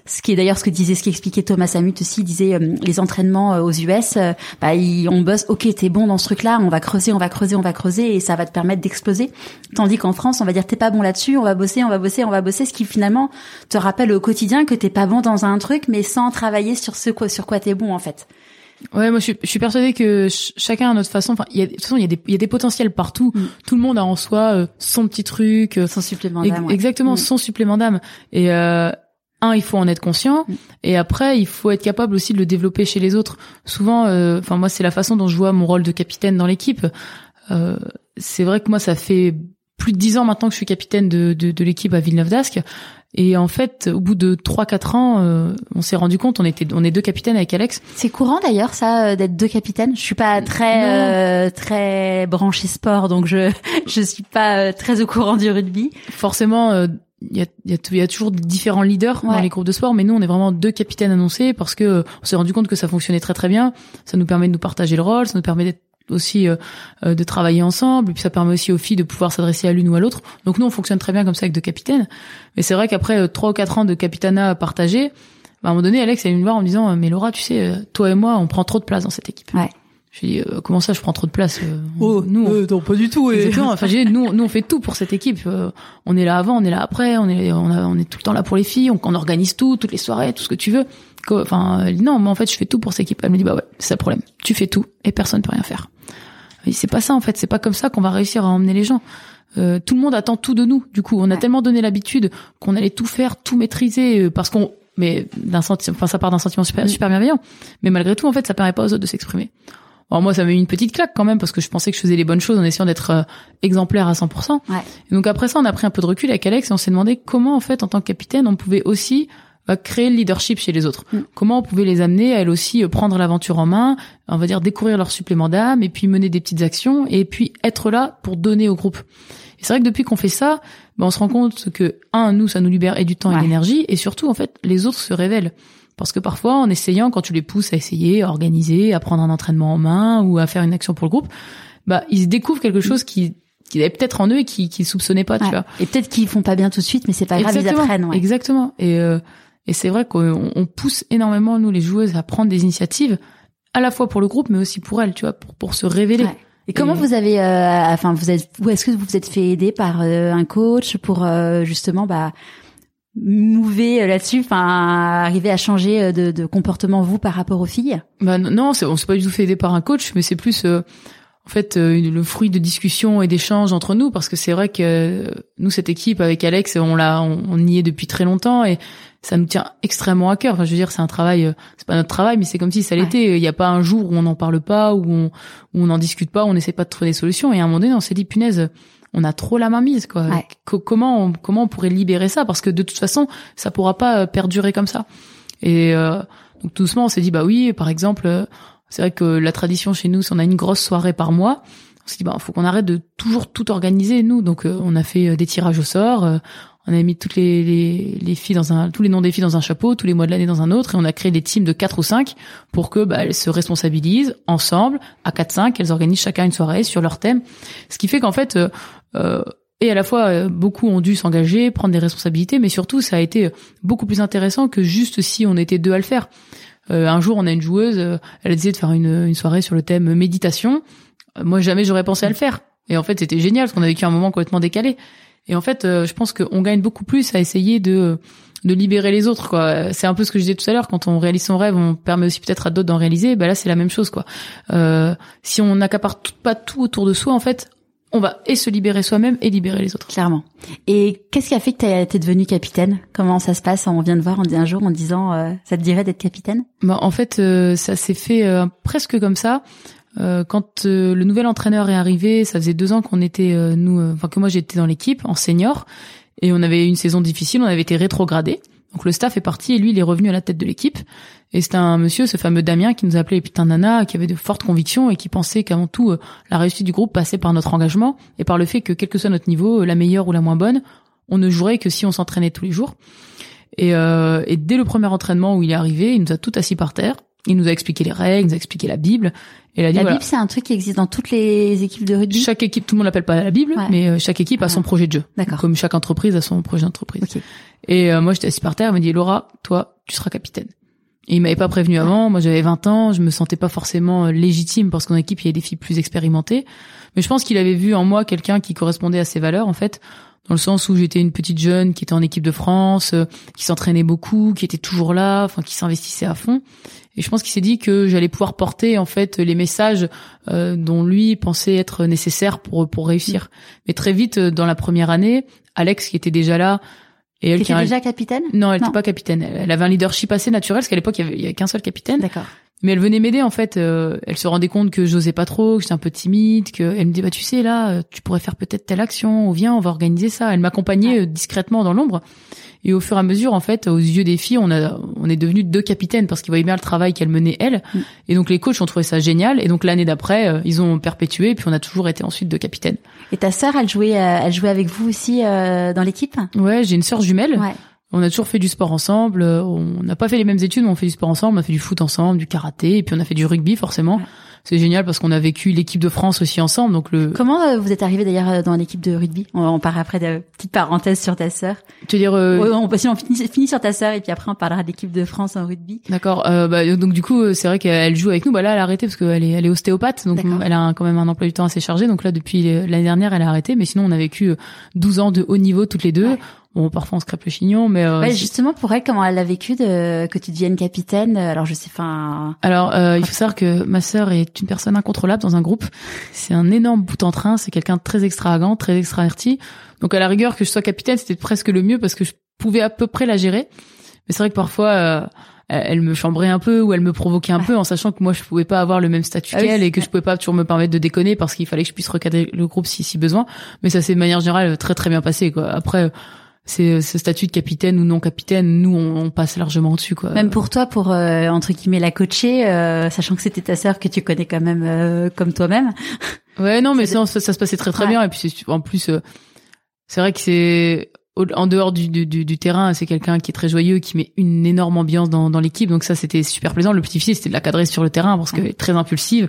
Ce qui est d'ailleurs ce que disait, ce qu'expliquait Thomas Samut aussi, il disait euh, les entraînements euh, aux US, euh, bah, on bosse, ok, t'es bon dans ce truc-là, on va creuser, on va creuser, on va creuser, et ça va te permettre d'exploser. Tandis qu'en France, on va dire t'es pas bon là-dessus, on va bosser, on va bosser, on va bosser, ce qui finalement te rappelle au quotidien que t'es pas bon dans un truc, mais sans travailler sur ce quoi, sur quoi t'es bon en fait. Ouais, moi je suis, je suis persuadée que ch- chacun à notre façon. Enfin, il y a, de toute façon, il y a des, il y a des potentiels partout. Mm. Tout le monde a en soi euh, son petit truc, euh, Sans supplément Ex- d'âme. ouais. Exactement, Mm. son supplément d'âme. Et euh, un, il faut en être conscient, Mm. et après, il faut être capable aussi de le développer chez les autres. Souvent, euh, enfin moi, c'est la façon dont je vois mon rôle de capitaine dans l'équipe. Euh, c'est vrai que moi, ça fait plus de dix ans maintenant que je suis capitaine de, de, de l'équipe à Villeneuve d'Ascq. Et en fait, au bout de trois quatre ans, euh, on s'est rendu compte, on était, on est deux capitaines avec Alex. C'est courant d'ailleurs ça euh, d'être deux capitaines? Je suis pas très euh, très branchée sport donc je je suis pas euh, très au courant du rugby. forcément, euh, il y, a, y, a, y a toujours différents leaders dans les groupes de sport, mais nous, on est vraiment deux capitaines annoncés parce que euh, on s'est rendu compte que ça fonctionnait très très bien. Ça nous permet de nous partager le rôle, ça nous permet d'être aussi euh, euh, de travailler ensemble, et puis ça permet aussi aux filles de pouvoir s'adresser à l'une ou à l'autre. Donc nous, on fonctionne très bien comme ça avec deux capitaines. Mais c'est vrai qu'après euh, trois ou quatre ans de capitanat partagé, bah, à un moment donné, Alex est venu me voir en me disant "Mais Laura, tu sais, toi et moi, on prend trop de place dans cette équipe." Ouais. Je lui ai dit euh, "Comment ça, je prends trop de place euh, Oh, Nous, on- non, pas du tout. et- Exactement. Enfin, j'ai- nous, nous, on fait tout pour cette équipe. Euh, on est là avant, on est là après, on est, on, a- on est tout le temps là pour les filles. On, on organise tout, toutes les soirées, tout ce que tu veux. Enfin, elle dit, non, mais en fait, je fais tout pour cette équipe. Elle me dit, bah ouais, c'est ça le problème. Tu fais tout et personne peut rien faire. C'est pas ça en fait. C'est pas comme ça qu'on va réussir à emmener les gens. Euh, tout le monde attend tout de nous. Du coup, on a Ouais. tellement donné l'habitude qu'on allait tout faire, tout maîtriser, euh, parce qu'on, mais d'un sentiment, enfin, ça part d'un sentiment super, Mm. super bienveillant. Mais malgré tout, en fait, ça permet pas aux autres de s'exprimer. Alors moi, ça m'a eu une petite claque quand même parce que je pensais que je faisais les bonnes choses en essayant d'être euh, exemplaire à 100%. Ouais. Et donc après ça, on a pris un peu de recul avec Alex et on s'est demandé comment en fait, en tant que capitaine, on pouvait aussi euh, créer le leadership chez les autres. Mm. Comment on pouvait les amener à elles aussi euh, prendre l'aventure en main, on va dire découvrir leur supplément d'âme et puis mener des petites actions et puis être là pour donner au groupe. Et c'est vrai que depuis qu'on fait ça, ben, on se rend compte que un, nous, ça nous libère et du temps et de l'énergie et surtout en fait, les autres se révèlent. Parce que parfois, en essayant, quand tu les pousses à essayer, à organiser, à prendre un entraînement en main ou à faire une action pour le groupe, bah ils découvrent quelque chose qui qu'ils avaient peut-être en eux et qui qu'ils soupçonnaient pas, tu vois. Et peut-être qu'ils font pas bien tout de suite mais c'est pas grave, ils apprennent ouais. Exactement. Et euh, et c'est vrai qu'on on pousse énormément nous les joueuses à prendre des initiatives à la fois pour le groupe mais aussi pour elles, tu vois, pour pour se révéler. Ouais. Et comment vous avez, euh, enfin, vous êtes, ou est-ce que vous vous êtes fait aider par euh, un coach pour euh, justement, bah, mouver euh, là-dessus, enfin, arriver à changer euh, de, de comportement vous par rapport aux filles? Bah non, on s'est pas du tout fait aider par un coach, mais c'est plus euh, en fait euh, le fruit de discussions et d'échanges entre nous, parce que c'est vrai que euh, nous cette équipe avec Alex, on l'a, on, on y est depuis très longtemps et ça nous tient extrêmement à cœur. Enfin, je veux dire, c'est un travail, euh, c'est pas notre travail, mais c'est comme si ça l'était. Il n'y a pas un jour où on n'en parle pas, où on où on n'en discute pas, où on n'essaie pas de trouver des solutions. Et à un moment donné, on s'est dit punaise. On a trop la main mise, quoi. Ouais. Comment on, comment on pourrait libérer ça? Parce que de toute façon, ça pourra pas euh, perdurer comme ça. Et euh, donc tout doucement, on s'est dit bah oui, par exemple, euh, c'est vrai que la tradition chez nous, c'est on a une grosse soirée par mois. On s'est dit bah faut qu'on arrête de toujours tout organiser nous. Donc euh, on a fait des tirages au sort. euh, on a mis toutes les, les, les filles dans un tous les noms des filles dans un chapeau, tous les mois de l'année dans un autre, et on a créé des teams de quatre ou cinq pour que bah, elles se responsabilisent ensemble à quatre cinq. Elles organisent chacun une soirée sur leur thème, ce qui fait qu'en fait et à la fois euh, beaucoup ont dû s'engager, prendre des responsabilités, mais surtout ça a été beaucoup plus intéressant que juste si on était deux à le faire. Euh, un jour, on a une joueuse, elle décidé de faire une, une soirée sur le thème méditation. moi, jamais j'aurais pensé à le faire. Et en fait, c'était génial parce qu'on a vécu un moment complètement décalé. Et en fait, je pense qu'on gagne beaucoup plus à essayer de de libérer les autres quoi c'est un peu ce que je disais tout à l'heure quand on réalise son rêve on permet aussi peut-être à d'autres d'en réaliser bah là c'est la même chose quoi euh, si on n'accapare pas tout autour de soi en fait on va et se libérer soi-même et libérer les autres. Clairement. Et qu'est-ce qui a fait que tu été devenue capitaine? Comment ça se passe? On vient de voir un jour en disant euh, ça te dirait d'être capitaine? Bah, En fait, euh, ça s'est fait euh, presque comme ça. quand le nouvel entraîneur est arrivé, ça faisait deux ans qu'on était, nous, enfin que moi j'étais dans l'équipe en senior, et on avait une saison difficile, on avait été rétrogradé. Donc le staff est parti et lui il est revenu à la tête de l'équipe. Et c'est un monsieur, ce fameux Damien, qui nous appelait putain nana, qui avait de fortes convictions et qui pensait qu'avant tout euh, la réussite du groupe passait par notre engagement et par le fait que quel que soit notre niveau, euh, la meilleure ou la moins bonne, on ne jouerait que si on s'entraînait tous les jours. Et, euh, et dès le premier entraînement où il est arrivé, il nous a tout assis par terre. Il nous a expliqué les règles, il nous a expliqué la Bible. Et la Bible, c'est un truc qui existe dans toutes les équipes de rugby? Chaque équipe, tout le monde l'appelle pas la Bible, mais chaque équipe a son projet de jeu. D'accord. Comme chaque entreprise a son projet d'entreprise. Et moi, j'étais assis par terre. Il m'a dit Laura, toi, tu seras capitaine. Et il m'avait pas prévenu avant. Moi, j'avais 20 ans. Je me sentais pas forcément euh, légitime parce qu'en équipe, il y a des filles plus expérimentées. Mais je pense qu'il avait vu en moi quelqu'un qui correspondait à ses valeurs, en fait, dans le sens où j'étais une petite jeune qui était en équipe de France, euh, qui s'entraînait beaucoup, qui était toujours là, enfin, qui s'investissait à fond. Et je pense qu'il s'est dit que j'allais pouvoir porter, en fait, les messages euh, dont lui pensait être nécessaires pour pour réussir. Mais très vite, dans la première année, Alex, qui était déjà là, et elle était déjà capitaine? Non, elle n'était pas capitaine. Elle avait un leadership assez naturel, parce qu'à l'époque, il y avait, avait qu'un seul capitaine. D'accord. Mais elle venait m'aider en fait. Euh, elle se rendait compte que j'osais pas trop, que j'étais un peu timide, que elle me disait bah tu sais là, euh, tu pourrais faire peut-être telle action, ou viens, on va organiser ça. Elle m'accompagnait euh, discrètement dans l'ombre. Et au fur et à mesure, en fait, aux yeux des filles, on a, on est devenus deux capitaines parce qu'ils voyaient bien le travail qu'elle menait elle. Mm. Et donc les coachs ont trouvé ça génial. Et donc l'année d'après, euh, ils ont perpétué. Et puis on a toujours été ensuite deux capitaines. Et ta sœur, elle jouait, elle jouait avec vous aussi euh, dans l'équipe? Ouais, j'ai une sœur jumelle. Ouais. On a toujours fait du sport ensemble. On n'a pas fait les mêmes études, mais on fait du sport ensemble. On a fait du foot ensemble, du karaté, et puis on a fait du rugby forcément c'est génial parce qu'on a vécu l'équipe de France aussi ensemble. Donc le. Comment euh, vous êtes arrivé d'ailleurs euh, dans l'équipe de rugby? On, on part après de petite parenthèse sur ta sœur. Tu veux dire euh... on, on finit, sur ta sœur et puis après on parlera de l'équipe de France en rugby. D'accord. Euh, bah, donc du coup c'est vrai qu'elle joue avec nous. Bah là elle a arrêté parce qu'elle est elle est ostéopathe donc elle a quand même un emploi du temps assez chargé. Donc là depuis l'année dernière elle a arrêté. Mais sinon on a vécu 12 ans de haut niveau toutes les deux. Bon, parfois on se crêpe le chignon, mais euh, justement pour elle, comment elle a vécu de que tu deviennes capitaine Alors je sais, enfin. Alors euh, il faut savoir que ma sœur est une personne incontrôlable dans un groupe. C'est un énorme bout en train. C'est quelqu'un de très extravagant, très extraverti. Donc à la rigueur que je sois capitaine, c'était presque le mieux parce que je pouvais à peu près la gérer. Mais c'est vrai que parfois. Euh, elle me chambrait un peu ou elle me provoquait un peu en sachant que moi je pouvais pas avoir le même statut ah qu'elle et que je pouvais pas toujours me permettre de déconner parce qu'il fallait que je puisse recadrer le groupe si si besoin mais ça s'est de manière générale très très bien passé quoi après c'est ce statut de capitaine ou non capitaine, nous on, passe largement dessus quoi. Même pour toi, pour euh, entre guillemets la coacher, euh, sachant que c'était ta sœur que tu connais quand même euh, comme toi-même. Ouais non mais ça, ça, se passait très très bien et puis en plus c'est vrai que c'est en dehors du, du, du terrain, c'est quelqu'un qui est très joyeux, qui met une énorme ambiance dans, dans l'équipe. Donc ça, c'était super plaisant. Le petit fils, c'était de la cadrer sur le terrain parce qu'elle est très impulsive.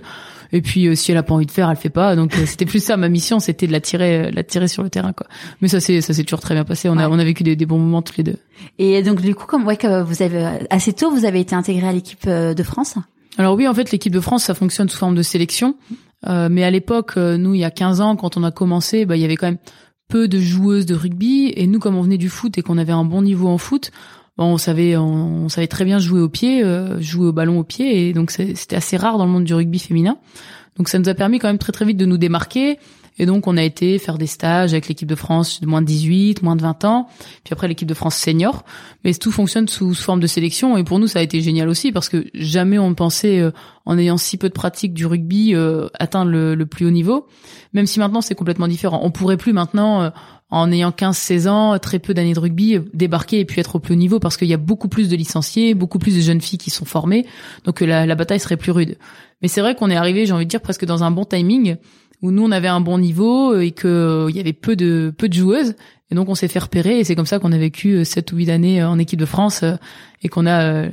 Et puis, euh, si elle a pas envie de faire, elle fait pas. Donc euh, c'était plus ça. Ma mission, c'était de la tirer, la tirer sur le terrain, quoi. Mais ça, c'est ça s'est toujours très bien passé. On a on a vécu des, des, bons moments tous les deux. Et donc du coup, comme ouais, que vous avez assez tôt, vous avez été intégré à l'équipe euh, de France? Alors oui, en fait, l'équipe de France, ça fonctionne sous forme de sélection. Euh, mais à l'époque, nous, il y a 15 ans, quand on a commencé, bah, il y avait quand même peu de joueuses de rugby et nous comme on venait du foot et qu'on avait un bon niveau en foot bon, on savait on, savait très bien jouer au pied euh, jouer au ballon au pied et donc c'était assez rare dans le monde du rugby féminin. Donc ça nous a permis quand même très très vite de nous démarquer et donc, on a été faire des stages avec l'équipe de France de moins de 18, moins de 20 ans, puis après l'équipe de France senior. Mais tout fonctionne sous, forme de sélection. Et pour nous, ça a été génial aussi parce que jamais on pensait, euh, en ayant si peu de pratique du rugby, euh, atteindre le, plus haut niveau. Même si maintenant, c'est complètement différent. On pourrait plus maintenant... Euh, en ayant 15-16 ans, très peu d'années de rugby, débarquer et puis être au plus haut niveau parce qu'il y a beaucoup plus de licenciés, beaucoup plus de jeunes filles qui sont formées, donc la, la bataille serait plus rude. Mais c'est vrai qu'on est arrivé, j'ai envie de dire, presque dans un bon timing où nous on avait un bon niveau euh, et que euh, il y avait peu de peu de joueuses et donc on s'est fait repérer et c'est comme ça qu'on a vécu euh, sept ou huit années en équipe de France et qu'on a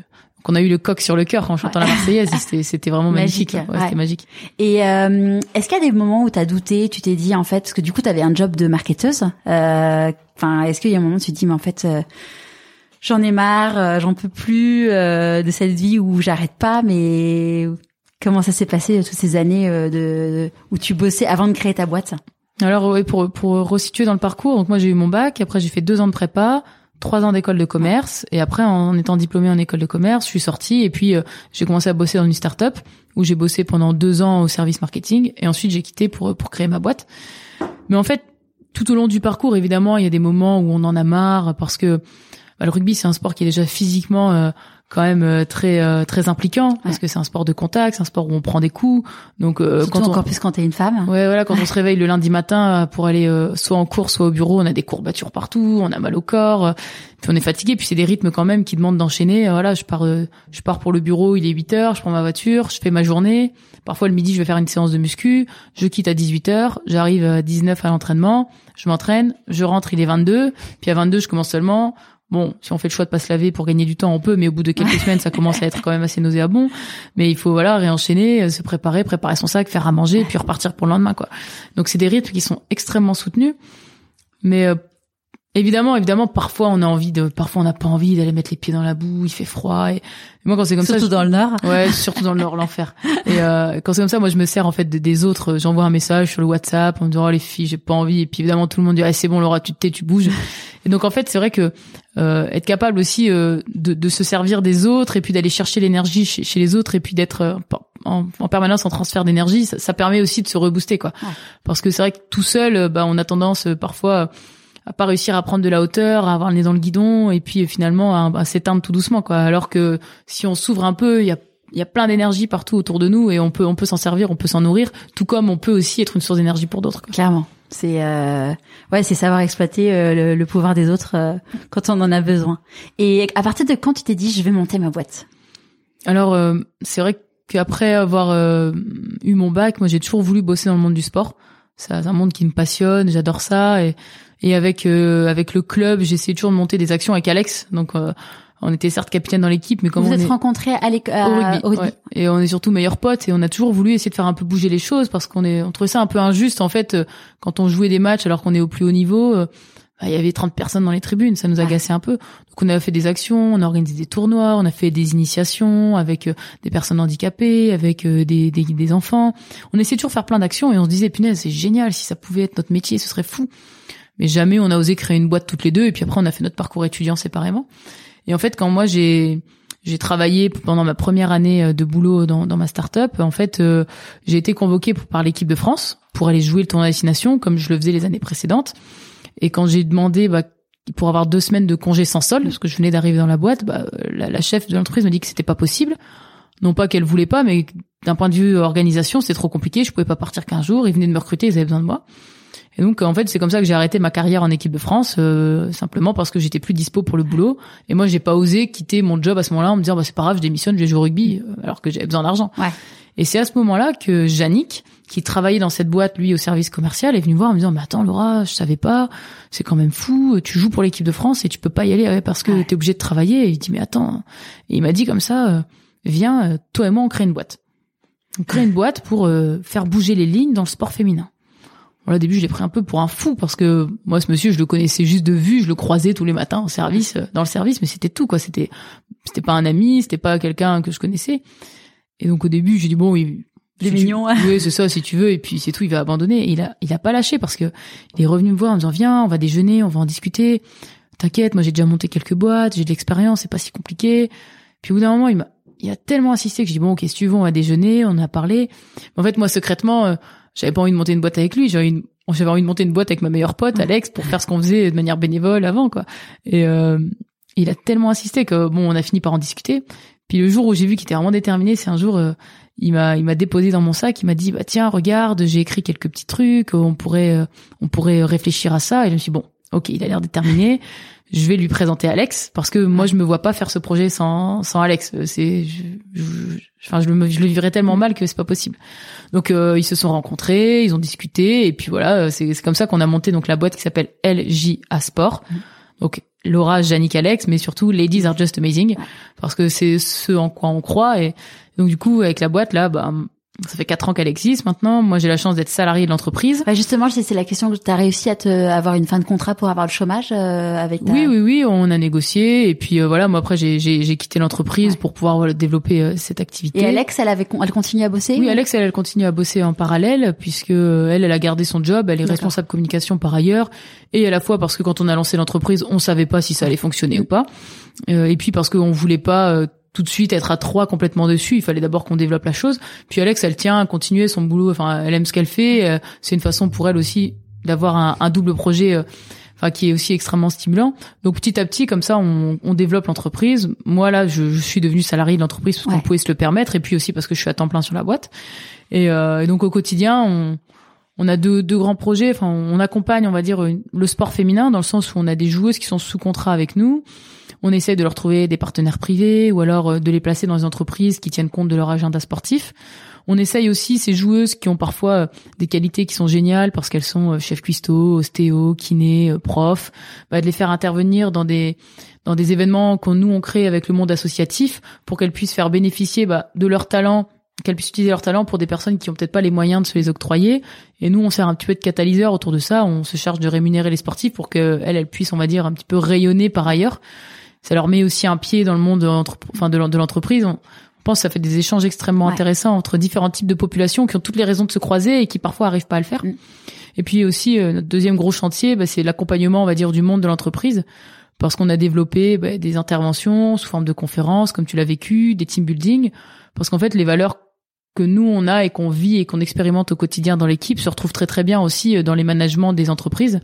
qu'on a eu le coq sur le cœur en chantant la Marseillaise. C'était, c'était vraiment magnifique. Ouais, C'était magique. Et euh, est-ce qu'il y a des moments où tu as douté, tu t'es dit en fait, parce que du coup tu avais un job de marketeuse. Enfin, est-ce qu'il y a un moment où tu te dis mais en fait j'en ai marre, j'en peux plus de cette vie où j'arrête pas, mais comment ça s'est passé toutes ces années de où tu bossais avant de créer ta boîte alors oui, pour pour resituer dans le parcours, donc moi j'ai eu mon bac, après j'ai fait deux ans de prépa, trois ans d'école de commerce, et après en étant diplômée en école de commerce, je suis sortie et puis euh, j'ai commencé à bosser dans une start-up où j'ai bossé pendant deux ans au service marketing, et ensuite j'ai quitté pour pour créer ma boîte. Mais en fait, tout au long du parcours, évidemment, il y a des moments où on en a marre parce que bah, le rugby c'est un sport qui est déjà physiquement euh, quand même euh, très euh, très impliquant parce que c'est un sport de contact, c'est un sport où on prend des coups. Donc euh, quand on... encore plus quand t'es une femme. Ouais, voilà, quand on se réveille le lundi matin pour aller soit en cours, soit au bureau, on a des courbatures partout, on a mal au corps, puis on est fatigué, puis c'est des rythmes quand même qui demandent d'enchaîner. Voilà, je pars je pars pour le bureau, il est 8 heures, je prends ma voiture, je fais ma journée. Parfois le midi, je vais faire une séance de muscu, je quitte à 18 heures, j'arrive à 19 à l'entraînement, je m'entraîne, je rentre, il est 22, puis à 22, je commence seulement Bon, si on fait le choix de pas se laver pour gagner du temps, on peut, mais au bout de quelques semaines, ça commence à être quand même assez nauséabond. Mais il faut voilà réenchaîner, euh, se préparer, préparer son sac, faire à manger, puis repartir pour le lendemain, quoi. Donc c'est des rythmes qui sont extrêmement soutenus. Mais euh, Évidemment, évidemment, parfois on a envie de, parfois on n'a pas envie d'aller mettre les pieds dans la boue, il fait froid. Et, moi quand c'est comme ça, surtout dans le nord. Ouais, surtout dans le nord, l'enfer. Et euh, quand c'est comme ça, moi je me sers en fait des autres. J'envoie un message sur le WhatsApp en me disant oh, les filles, j'ai pas envie. Et puis évidemment tout le monde dit ah, c'est bon Laura, tu te tais, tu bouges. Et donc en fait c'est vrai que euh, être capable aussi euh, de, de, se servir des autres et puis d'aller chercher l'énergie chez, chez, les autres et puis d'être euh, en, en, permanence en transfert d'énergie, ça, ça, permet aussi de se rebooster quoi. Parce que c'est vrai que tout seul, bah on a tendance parfois à pas réussir à prendre de la hauteur, à avoir le nez dans le guidon et puis finalement à, s'éteindre tout doucement quoi. Alors que si on s'ouvre un peu, il y a il y a plein d'énergie partout autour de nous et on peut on peut s'en servir, on peut s'en nourrir, tout comme on peut aussi être une source d'énergie pour d'autres. Clairement. C'est euh, ouais, c'est savoir exploiter euh, le, pouvoir des autres euh, quand on en a besoin. Et à partir de quand tu t'es dit je vais monter ma boîte? Alors c'est vrai qu'après avoir eu mon bac, moi j'ai toujours voulu bosser dans le monde du sport. C'est un monde qui me passionne, j'adore ça et et avec euh, avec le club, j'essayais toujours de monter des actions avec Alex. Donc euh, on était certes capitaine dans l'équipe, mais comme vous on êtes rencontrés à au rugby, et on est surtout meilleurs potes et on a toujours voulu essayer de faire un peu bouger les choses parce qu'on est on trouvait ça un peu injuste en fait euh, quand on jouait des matchs alors qu'on est au plus haut niveau. Bah, il y avait 30 personnes dans les tribunes, ça nous agaçait un peu. Donc on a fait des actions, on a organisé des tournois, on a fait des initiations avec des personnes handicapées, avec des, des, des enfants. On essayait toujours de faire plein d'actions et on se disait punaise, c'est génial, si ça pouvait être notre métier, ce serait fou mais jamais on a osé créer une boîte toutes les deux. Et puis après, on a fait notre parcours étudiant séparément. Et en fait, quand moi j'ai j'ai travaillé pendant ma première année euh, de boulot dans, dans ma start-up. En fait, euh, j'ai été convoquée par l'équipe de France pour aller jouer le tournoi destination comme je le faisais les années précédentes. Et quand j'ai demandé bah, pour avoir deux semaines de congé sans solde, parce que je venais d'arriver dans la boîte, bah, la, la chef de l'entreprise me dit que c'était pas possible. Non pas qu'elle voulait pas, mais d'un point de vue organisation, c'était trop compliqué. Je pouvais pas partir qu'un jour. Ils venaient de me recruter, ils avaient besoin de moi. Et donc en fait c'est comme ça que j'ai arrêté ma carrière en équipe de France euh, simplement parce que j'étais plus dispo pour le boulot. Et moi j'ai pas osé quitter mon job à ce moment-là en me disant bah c'est pas grave je démissionne je vais jouer au rugby euh, alors que j'avais besoin d'argent. Ouais. Et c'est à ce moment-là que Yannick qui travaillait dans cette boîte lui au service commercial est venu voir en me disant mais attends Laura je savais pas c'est quand même fou tu joues pour l'équipe de France et tu peux pas y aller parce que tu t'es obligé de travailler. Et il dit mais attends. Et il m'a dit comme ça euh, viens toi et moi on crée une boîte. On crée une boîte pour faire bouger les lignes dans le sport féminin au début, je l'ai pris un peu pour un fou parce que moi, ce monsieur, je le connaissais juste de vue, je le croisais tous les matins au service, euh, dans le service, mais c'était tout, quoi. C'était, c'était pas un ami, c'était pas quelqu'un que je connaissais. Et donc, au début, j'ai dit, bon. Il est mignon. oui, c'est ça, si tu veux. Et puis, c'est tout, il va abandonner. Et il a, il a pas lâché parce que il est revenu me voir en me disant, viens, on va déjeuner, on va en discuter. T'inquiète, moi, j'ai déjà monté quelques boîtes, j'ai de l'expérience, c'est pas si compliqué. Puis, au bout d'un moment, il m'a, il a tellement insisté que j'ai dit, bon, ok, si tu veux, on va déjeuner, on a parlé. En fait, moi, secrètement, euh, j'avais pas envie de monter une boîte avec lui, j'avais une, j'avais envie de monter une boîte avec ma meilleure pote Alex pour faire ce qu'on faisait de manière bénévole avant quoi. Et euh, il a tellement insisté que bon, on a fini par en discuter. Puis le jour où j'ai vu qu'il était vraiment déterminé, c'est un jour euh, il m'a il m'a déposé dans mon sac, il m'a dit bah tiens, regarde, j'ai écrit quelques petits trucs, on pourrait euh, on pourrait réfléchir à ça. Et je me suis dit, bon, OK, il a l'air déterminé je vais lui présenter Alex parce que moi je me vois pas faire ce projet sans sans Alex. C'est je, je, enfin je le je le vivrais tellement mal que c'est pas possible. Donc euh, ils se sont rencontrés ils ont discuté et puis voilà c'est c'est comme ça qu'on a monté donc la boîte qui s'appelle LJA Sport. Donc Laura, Yannick, Alex, mais surtout Ladies are just amazing parce que c'est ce en quoi on croit et donc du coup avec la boîte là, bah ça fait quatre ans qu'elle existe maintenant. Moi, j'ai la chance d'être salarié de l'entreprise. Bah justement, c'est la question que tu as réussi à te avoir une fin de contrat pour avoir le chômage euh, avec ta... Oui, oui, oui, on a négocié et puis euh, voilà. Moi après, j'ai j'ai quitté l'entreprise pour pouvoir voilà, développer euh, cette activité. Et Alex, elle avait elle continue à bosser Oui, Alex, elle, elle continue à bosser en parallèle puisque elle, elle a gardé son job. Elle est responsable communication par ailleurs et à la fois parce que quand on a lancé l'entreprise, on savait pas si ça allait fonctionner ou pas. et puis parce qu'on voulait pas tout de suite être à trois complètement dessus. Il fallait d'abord qu'on développe la chose. Puis Alex, elle tient à continuer son boulot. Enfin, elle aime ce qu'elle fait. Euh, c'est une façon pour elle aussi d'avoir un, un, double projet. Euh, enfin, qui est aussi extrêmement stimulant. Donc petit à petit, comme ça, on, on développe l'entreprise. Moi là, je, je, suis devenu salarié de l'entreprise parce qu'on pouvait se le permettre, et puis aussi parce que je suis à temps plein sur la boîte. Et, euh, et donc au quotidien, on, on a deux, deux grands projets. Enfin, on accompagne, on va dire, le sport féminin dans le sens où on a des joueuses qui sont sous contrat avec nous on essaie de leur trouver des partenaires privés ou alors euh, de les placer dans des entreprises qui tiennent compte de leur agenda sportif. On essaye aussi ces joueuses qui ont parfois euh, des qualités qui sont géniales parce qu'elles sont euh, chef cuistot, ostéo, kiné, prof, bah, de les faire intervenir dans des dans des événements qu'on nous on crée avec le monde associatif pour qu'elles puissent faire bénéficier bah, de leur talent qu'elles puissent utiliser leur talent pour des personnes qui ont peut-être pas les moyens de se les octroyer. Et nous, on sert un petit peu de catalyseur autour de ça. On se charge de rémunérer les sportifs pour qu'elles, elles puissent, on va dire, un petit peu rayonner par ailleurs ça leur met aussi un pied dans le monde enfin de l'entreprise. On pense que ça fait des échanges extrêmement intéressants entre différents types de populations qui ont toutes les raisons de se croiser et qui parfois arrivent pas à le faire. Mm. Et puis aussi euh, notre deuxième gros chantier, bah, c'est l'accompagnement, on va dire, du monde de l'entreprise, parce qu'on a développé bah, des interventions sous forme de conférences, comme tu l'as vécu, des team building, parce qu'en fait les valeurs que nous on a et qu'on vit et qu'on expérimente au quotidien dans l'équipe se retrouvent très très bien aussi euh, dans les managements des entreprises.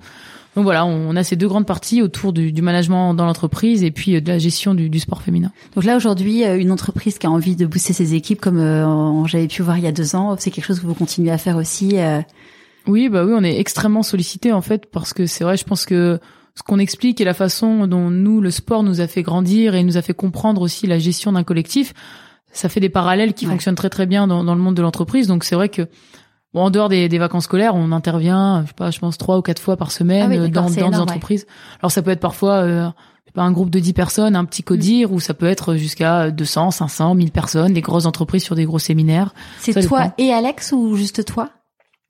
Donc voilà, on a ces deux grandes parties autour du, du management dans l'entreprise et puis euh, de la gestion du, du sport féminin. Donc là aujourd'hui, euh, une entreprise qui a envie de booster ses équipes, comme euh, j'avais pu voir il y a deux ans, c'est quelque chose que vous continuez à faire aussi. Oui, bah oui, on est extrêmement sollicité en fait parce que c'est vrai, je pense que ce qu'on explique et la façon dont nous le sport nous a fait grandir et nous a fait comprendre aussi la gestion d'un collectif, ça fait des parallèles qui fonctionnent très très bien dans, dans le monde de l'entreprise. Donc c'est vrai que Bon, en dehors des, des, vacances scolaires, on intervient, je sais pas, je pense trois ou quatre fois par semaine ah dans, dans des entreprises. Alors ça peut être parfois euh, pas un groupe de dix personnes, un petit codir, mm. ou ça peut être jusqu'à 200, 500, 1000 personnes, des grosses entreprises sur des gros séminaires. C'est toi et Alex ou juste toi?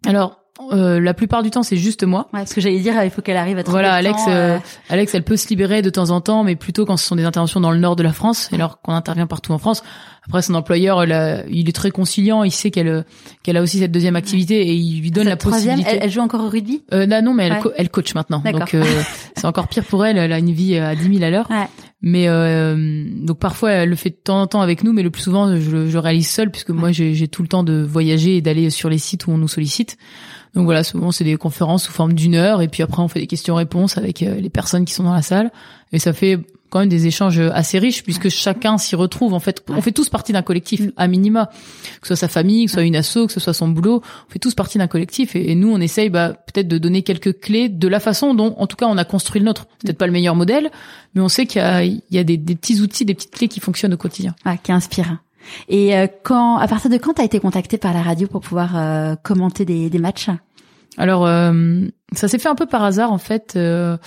Alors euh, la plupart du temps, c'est juste moi. Ouais, parce que j'allais dire, il faut qu'elle arrive à trouver Voilà, Alex, euh, euh... Alex, elle peut se libérer de temps en temps, mais plutôt quand ce sont des interventions dans le nord de la France, alors qu'on intervient partout en France. Après, son employeur, il est très conciliant, il sait qu'elle qu'elle a aussi cette deuxième activité et il lui donne la possibilité. Elle, elle, joue encore au rugby? Euh, bah Non, mais elle, elle coach maintenant, donc euh, c'est encore pire pour elle. Elle a une vie à 10 000 à l'heure. Ouais. Mais donc parfois elle le fait de temps en temps avec nous, mais le plus souvent je, je réalise seule puisque moi j'ai tout le temps de voyager et d'aller sur les sites où on nous sollicite. Donc voilà, souvent c'est des conférences sous forme d'une heure et puis après on fait des questions-réponses avec euh, les personnes qui sont dans la salle et ça fait quand même des échanges assez riches puisque chacun s'y retrouve. En fait, on fait tous partie d'un collectif à minima, que ce soit sa famille, que ce soit une asso, que ce soit son boulot. On fait tous partie d'un collectif et, nous on essaye bah, peut-être de donner quelques clés de la façon dont, en tout cas, on a construit le nôtre. Peut-être pas le meilleur modèle, mais on sait qu'il y a, il y a des, des, petits outils, des petites clés qui fonctionnent au quotidien. Ah, qui inspirent. Et euh, quand, à partir de quand t'as été contacté par la radio pour pouvoir euh, commenter des, des matchs? Alors, euh, ça s'est fait un peu par hasard en fait. Euh,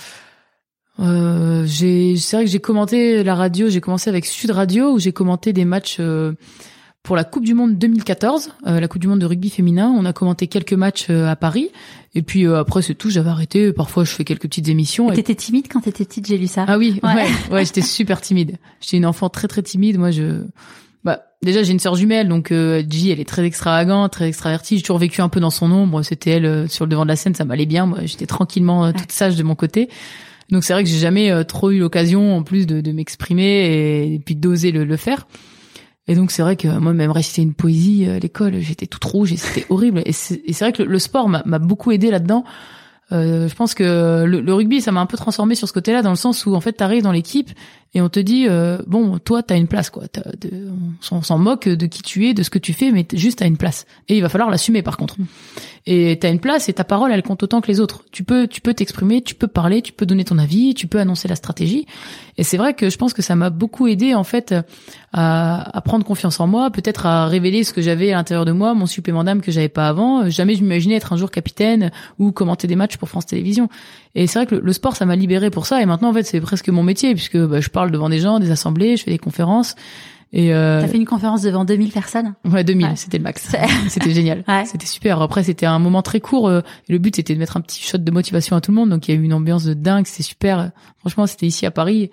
j'ai, c'est vrai que j'ai commenté la radio. J'ai commencé avec Sud Radio où j'ai commenté des matchs pour la Coupe du Monde 2014, la Coupe du Monde de rugby féminin. On a commenté quelques matchs à Paris. Et puis après c'est tout, j'avais arrêté. Parfois je fais quelques petites émissions. Et t'étais timide quand t'étais petite, j'ai lu ça. Ah oui, ouais, ouais, j'étais super timide. J'étais une enfant très très timide. Moi je bah déjà j'ai une sœur jumelle donc euh, G elle est très extravagante, très extravertie. J'ai toujours vécu un peu dans son ombre. C'était elle euh, sur le devant de la scène, ça m'allait bien. Moi j'étais tranquillement euh, toute sage de mon côté. Donc c'est vrai que j'ai jamais euh, trop eu l'occasion en plus de, de m'exprimer et, puis d'oser le, le, faire. Et donc c'est vrai que moi même réciter une poésie à l'école, j'étais toute rouge et c'était horrible. Et c'est vrai que le, le sport m'a beaucoup aidé là-dedans. Euh, je pense que le, le rugby, ça m'a un peu transformé sur ce côté-là, dans le sens où en fait, t'arrives dans l'équipe et on te dit euh, bon toi t'as une place quoi. On s'en moque de qui tu es de ce que tu fais mais juste t'as une place. Et il va falloir l'assumer par contre. Et t'as une place et ta parole elle compte autant que les autres. Tu peux tu peux t'exprimer tu peux parler tu peux donner ton avis tu peux annoncer la stratégie. Et c'est vrai que je pense que ça m'a beaucoup aidé en fait à, à prendre confiance en moi peut-être à révéler ce que j'avais à l'intérieur de moi mon supplément d'âme que j'avais pas avant. Jamais je m'imaginais être un jour capitaine ou commenter des matchs pour France Télévisions et c'est vrai que le, sport ça m'a libéré pour ça et maintenant en fait c'est presque mon métier puisque bah, je parle devant des gens, des assemblées, je fais des conférences. Et euh... T'as fait une conférence devant 2000 personnes? Ouais, 2000, c'était le max. c'était génial. C'était super. Après, c'était un moment très court. Euh, et le but, c'était de mettre un petit shot de motivation à tout le monde. Donc, il y a eu une ambiance de dingue. C'était super. Franchement, c'était ici à Paris.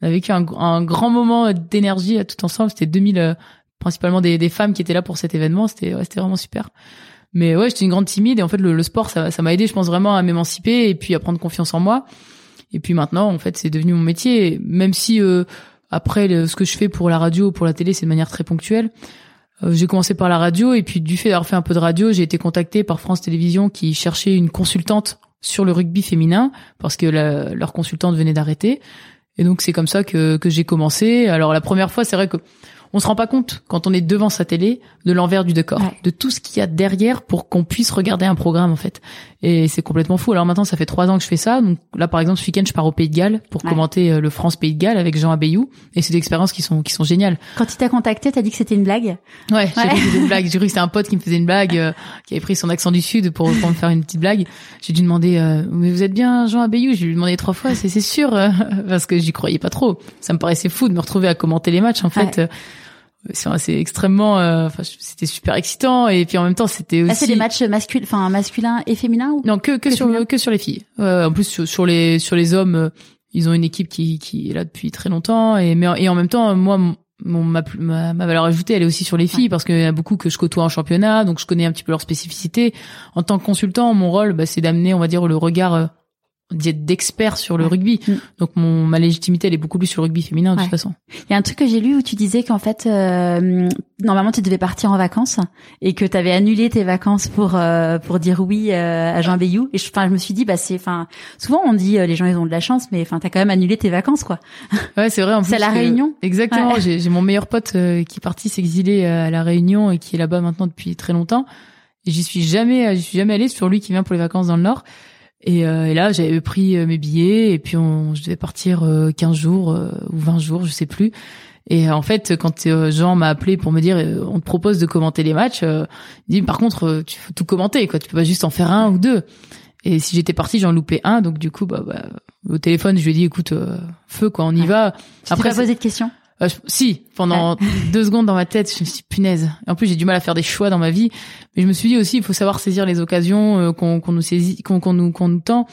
On a vécu un, un grand moment d'énergie à tout ensemble. C'était 2000, euh, principalement des, des, femmes qui étaient là pour cet événement. C'était ouais, c'était vraiment super. Mais ouais, j'étais une grande timide. Et en fait, le, le sport, ça m'a aidé, je pense, vraiment à m'émanciper et puis à prendre confiance en moi. Et puis maintenant, en fait, c'est devenu mon métier. Même si euh, après, ce que je fais pour la radio, pour la télé, c'est de manière très ponctuelle. Euh, j'ai commencé par la radio et puis du fait d'avoir fait un peu de radio, j'ai été contactée par France Télévisions qui cherchait une consultante sur le rugby féminin parce que leur consultante venait d'arrêter. Et donc c'est comme ça que, que j'ai commencé. Alors la première fois, c'est vrai que on se rend pas compte quand on est devant sa télé de l'envers du décor, de tout ce qu'il y a derrière pour qu'on puisse regarder un programme en fait. Et c'est complètement fou. Alors maintenant, ça fait trois ans que je fais ça. Donc là, par exemple, ce week-end, je pars au Pays de Galles pour commenter euh, le France Pays de Galles avec Jean Abeyou. Et c'est des expériences qui sont qui sont géniales. Quand il t'a contacté, t'as dit que c'était une blague. Ouais, j'ai dit c'était une blague. J'ai cru que c'était un pote qui me faisait une blague, euh, qui avait pris son accent du sud pour, pour me faire une petite blague. J'ai dû demander, euh, mais vous êtes bien Jean Abeyou J'ai lui demandé trois fois, c'est c'est sûr, parce que j'y croyais pas trop. Ça me paraissait fou de me retrouver à commenter les matchs en fait c'est extrêmement euh, enfin c'était super excitant. Et puis en même temps c'était aussi ah, c'est des matchs masculins enfin masculins et féminins ou non que que, sur que sur les filles. Euh, en plus sur, les sur les hommes euh, ils ont une équipe qui qui est là depuis très longtemps. Et mais et en même temps moi mon, ma, ma, valeur ajoutée elle est aussi sur les filles parce qu'il y a beaucoup que je côtoie en championnat. Donc je connais un petit peu leurs spécificités. En tant que consultant mon rôle bah, c'est d'amener on va dire le regard d'expert sur le rugby. Mm. Donc mon ma légitimité elle est beaucoup plus sur le rugby féminin de toute façon. Il y a un truc que j'ai lu où tu disais qu'en fait euh, normalement tu devais partir en vacances et que tu avais annulé tes vacances pour euh, pour dire oui euh, à Jean Bayou et je enfin je me suis dit bah c'est enfin souvent on dit les gens ils ont de la chance mais enfin tu as quand même annulé tes vacances quoi. Ouais, c'est vrai en C'est à la Réunion. Exactement, j'ai mon meilleur pote qui est parti s'exiler à la Réunion et qui est là-bas maintenant depuis très longtemps. Et j'y suis jamais j'y suis jamais allée sur lui qui vient pour les vacances dans le nord. Et, euh, et, là, j'avais pris euh, mes billets et puis on, je devais partir euh, 15 jours euh, ou 20 jours, je sais plus. Et en fait, quand Jean m'a appelé pour me dire on te propose de commenter les matchs, il dit par contre tu faut tout commenter quoi, tu peux pas juste en faire un ou deux. Et si j'étais parti, j'en loupais un, donc du coup bah, bah au téléphone, je lui ai dit écoute feu quoi, on y va. Après pas posé de questions? Euh, si, pendant deux secondes dans ma tête, je me suis dit, punaise. En plus, j'ai du mal à faire des choix dans ma vie, mais je me suis dit aussi, il faut savoir saisir les occasions euh, qu'on nous saisit, qu'on nous qu'on nous tend.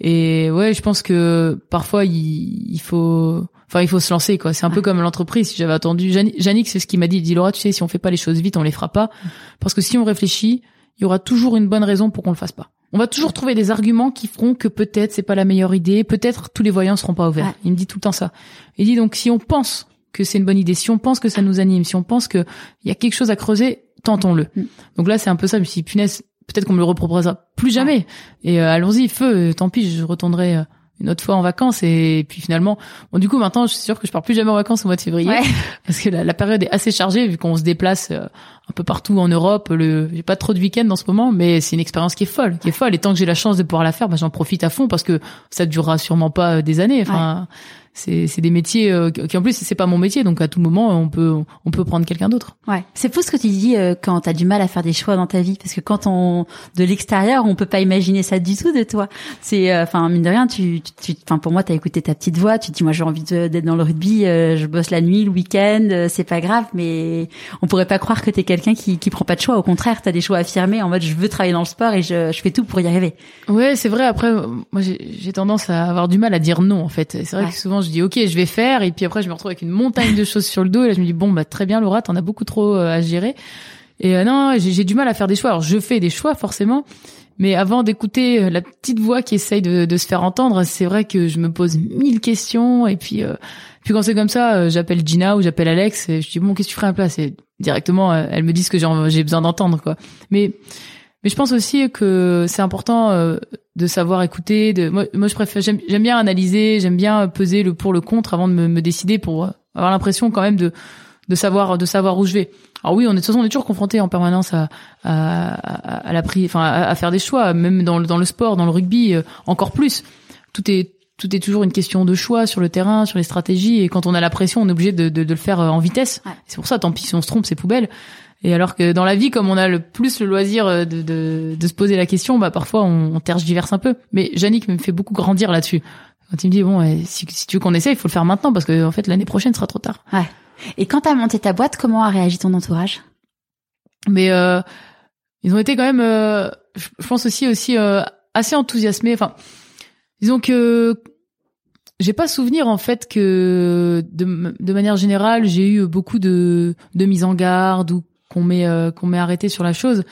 Et ouais, je pense que parfois il, il faut, enfin il faut se lancer quoi. C'est un peu comme l'entreprise. Si j'avais attendu, Yannick, c'est ce qu'il m'a dit. Il dit Laura, tu sais, si on fait pas les choses vite, on les fera pas, parce que si on réfléchit, il y aura toujours une bonne raison pour qu'on le fasse pas. On va toujours trouver des arguments qui feront que peut-être c'est pas la meilleure idée, peut-être tous les voyants seront pas ouverts. Il me dit tout le temps ça. Il dit donc si on pense que c'est une bonne idée, si on pense que ça nous anime, si on pense qu'il y a quelque chose à creuser, tentons-le. Mm. Donc là, c'est un peu ça. Je me suis dit, punaise, peut-être qu'on me le reproposera plus jamais. Et euh, allons-y, feu. Tant pis, je retournerai euh, une autre fois en vacances. Et, puis finalement, bon, du coup, maintenant, je suis sûre que je pars plus jamais en vacances au mois de février, parce que la, période est assez chargée vu qu'on se déplace euh, un peu partout en Europe. Le, j'ai pas trop de week-ends en ce moment, mais c'est une expérience qui est folle, qui est folle. Et tant que j'ai la chance de pouvoir la faire, bah, j'en profite à fond parce que ça durera sûrement pas des années. Enfin c'est c'est des métiers euh, qui en plus c'est pas mon métier donc à tout moment on peut on peut prendre quelqu'un d'autre. Ouais, c'est fou ce que tu dis euh, quand tu as du mal à faire des choix dans ta vie parce que quand on de l'extérieur, on peut pas imaginer ça du tout de toi. C'est euh, enfin mine de rien, tu tu enfin pour moi tu as écouté ta petite voix, tu te dis moi j'ai envie d'être dans le rugby, je bosse la nuit, le week-end, c'est pas grave mais on pourrait pas croire que tu es quelqu'un qui qui prend pas de choix, au contraire, tu as des choix affirmés en mode je veux travailler dans le sport et je je fais tout pour y arriver. Ouais, c'est vrai après moi j'ai tendance à avoir du mal à dire non en fait. C'est vrai que souvent je dis ok je vais faire. Et puis après je me retrouve avec une montagne de choses sur le dos. Et là je me dis bon bah très bien Laura t'en as beaucoup trop euh, à gérer. Et euh, non j'ai du mal à faire des choix. Alors je fais des choix forcément. Mais avant d'écouter euh, la petite voix qui essaye de, se faire entendre c'est vrai que je me pose mille questions. Et puis puis quand c'est comme ça j'appelle Gina ou j'appelle Alex et je dis bon qu'est-ce que tu ferais à la place? Et directement elles me disent ce que j'ai besoin d'entendre quoi. Mais Mais je pense aussi que c'est important euh, de savoir écouter. De moi, moi je préfère, j'aime bien analyser, j'aime bien peser le pour le contre avant de me, me décider pour avoir l'impression quand même de de savoir de savoir où je vais. Alors oui, on est de toute façon on est toujours confronté en permanence à à, à, la prise, enfin à, faire des choix, même dans le dans le sport, dans le rugby, euh, encore plus. Tout est tout est toujours une question de choix sur le terrain, sur les stratégies. Et quand on a la pression, on est obligé de, de, de le faire euh, en vitesse. C'est pour ça, tant pis si on se trompe, c'est poubelle. Et alors que dans la vie, comme on a le plus le loisir euh, de, de, de se poser la question, bah parfois on, on tergiverse un peu. Mais Yannick me fait beaucoup grandir là-dessus. Quand il me dit bon, si, si tu veux qu'on essaie, il faut le faire maintenant parce que en fait l'année prochaine sera trop tard. Ouais. Et quand t'as monté ta boîte, comment a réagi ton entourage? Mais euh, ils ont été quand même, euh, je pense aussi aussi euh, assez enthousiasmés. Enfin, disons que j'ai pas souvenir en fait que de, de manière générale j'ai eu beaucoup de de mise en garde ou qu'on m'ait euh, qu'on m'ait arrêté sur la chose.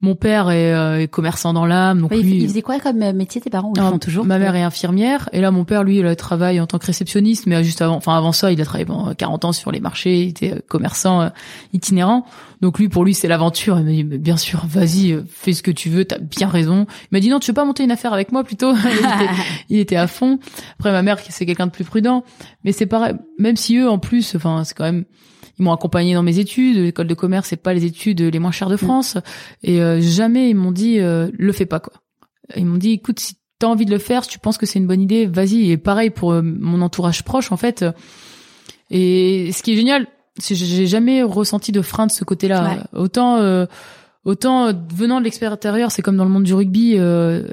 Mon père est, euh, est commerçant dans l'âme, donc lui. Il faisait quoi comme euh, métier tes parents font toujours Ma mère est infirmière et là mon père lui il travaille en tant que réceptionniste, mais juste avant, enfin avant ça il a travaillé pendant 40 ans sur les marchés, il était commerçant itinérant. Donc lui pour lui c'est l'aventure. Il m'a dit mais bien sûr vas-y fais ce que tu veux, t'as bien raison. Il m'a dit non tu veux pas monter une affaire avec moi plutôt? il, était, il, était, à fond. Après ma mère c'est quelqu'un de plus prudent, mais c'est pareil. Même si eux en plus, enfin c'est quand même ils m'ont accompagné dans mes études. L'école de commerce, c'est pas les études les moins chères de. France. Et euh, jamais ils m'ont dit euh, le fais pas quoi. Ils m'ont dit écoute si t'as envie de le faire, si tu penses que c'est une bonne idée, vas-y. Et pareil pour euh, mon entourage proche en fait. Et ce qui est génial, c'est que j'ai jamais ressenti de frein de ce côté-là. Autant Autant venant de l'extérieur, c'est comme dans le monde du rugby,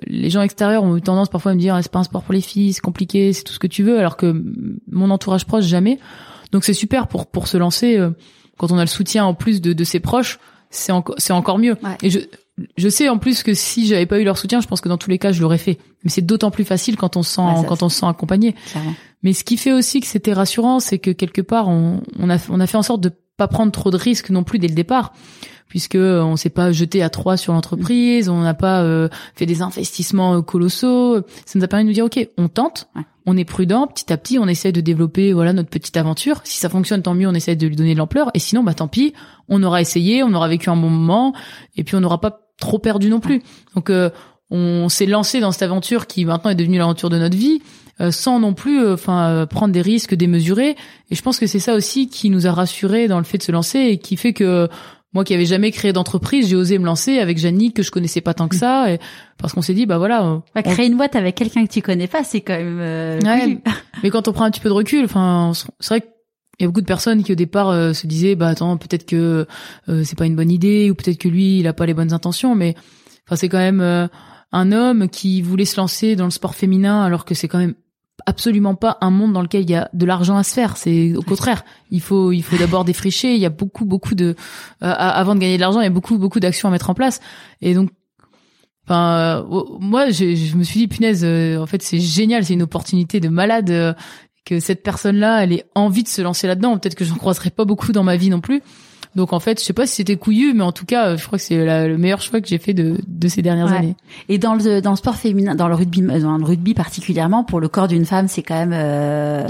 les gens extérieurs ont eu tendance parfois à me dire ah, c'est pas un sport pour les filles, c'est compliqué, c'est tout ce que tu veux, alors que mon entourage proche jamais. Donc c'est super pour pour se lancer euh, quand on a le soutien en plus de, de ses proches, c'est encore c'est encore mieux. Et je je sais en plus que si j'avais pas eu leur soutien, je pense que dans tous les cas je l'aurais fait. Mais c'est d'autant plus facile quand on se sent quand on se sent accompagné. Mais ce qui fait aussi que c'était rassurant, c'est que quelque part on, on a on a fait en sorte de pas prendre trop de risques non plus dès le départ puisque on s'est pas jeté à trois sur l'entreprise, on n'a pas euh, fait des investissements colossaux. Ça nous a permis de nous dire ok, on tente, on est prudent, petit à petit, on essaie de développer voilà notre petite aventure. Si ça fonctionne, tant mieux, on essaie de lui donner de l'ampleur. Et sinon, bah tant pis, on aura essayé, on aura vécu un bon moment, et puis on n'aura pas trop perdu non plus. Donc euh, on s'est lancé dans cette aventure qui maintenant est devenue l'aventure de notre vie. Euh, sans non plus euh, enfin prendre des risques démesurés et je pense que c'est ça aussi qui nous a rassurés dans le fait de se lancer et qui fait que moi qui avais jamais créé d'entreprise, j'ai osé me lancer avec Jannick que je connaissais pas tant que ça, et parce qu'on s'est dit bah voilà. Bah, créer une boîte avec quelqu'un que tu connais pas, c'est quand même. Euh, mais quand on prend un petit peu de recul, enfin, c'est vrai qu'il y a beaucoup de personnes qui au départ euh, se disaient bah attends peut-être que euh, c'est pas une bonne idée ou peut-être que lui il a pas les bonnes intentions, mais enfin c'est quand même un homme qui voulait se lancer dans le sport féminin alors que c'est quand même absolument pas un monde dans lequel il y a de l'argent à se faire. C'est au contraire, il faut il faut d'abord défricher. Il y a beaucoup beaucoup de euh, avant de gagner de l'argent, il y a beaucoup beaucoup d'actions à mettre en place. Et donc, enfin, euh, moi, je, je, me suis dit punaise, euh, en fait, c'est génial, c'est une opportunité de malade que cette personne-là, elle ait envie de se lancer là-dedans. Peut-être que j'en croiserai pas beaucoup dans ma vie non plus. Donc en fait, je sais pas si c'était couillu, mais en tout cas, je crois que c'est le meilleur choix que j'ai fait de, de ces dernières années. Et dans le dans le sport féminin, dans le rugby, dans le rugby particulièrement, pour le corps d'une femme, c'est quand même euh,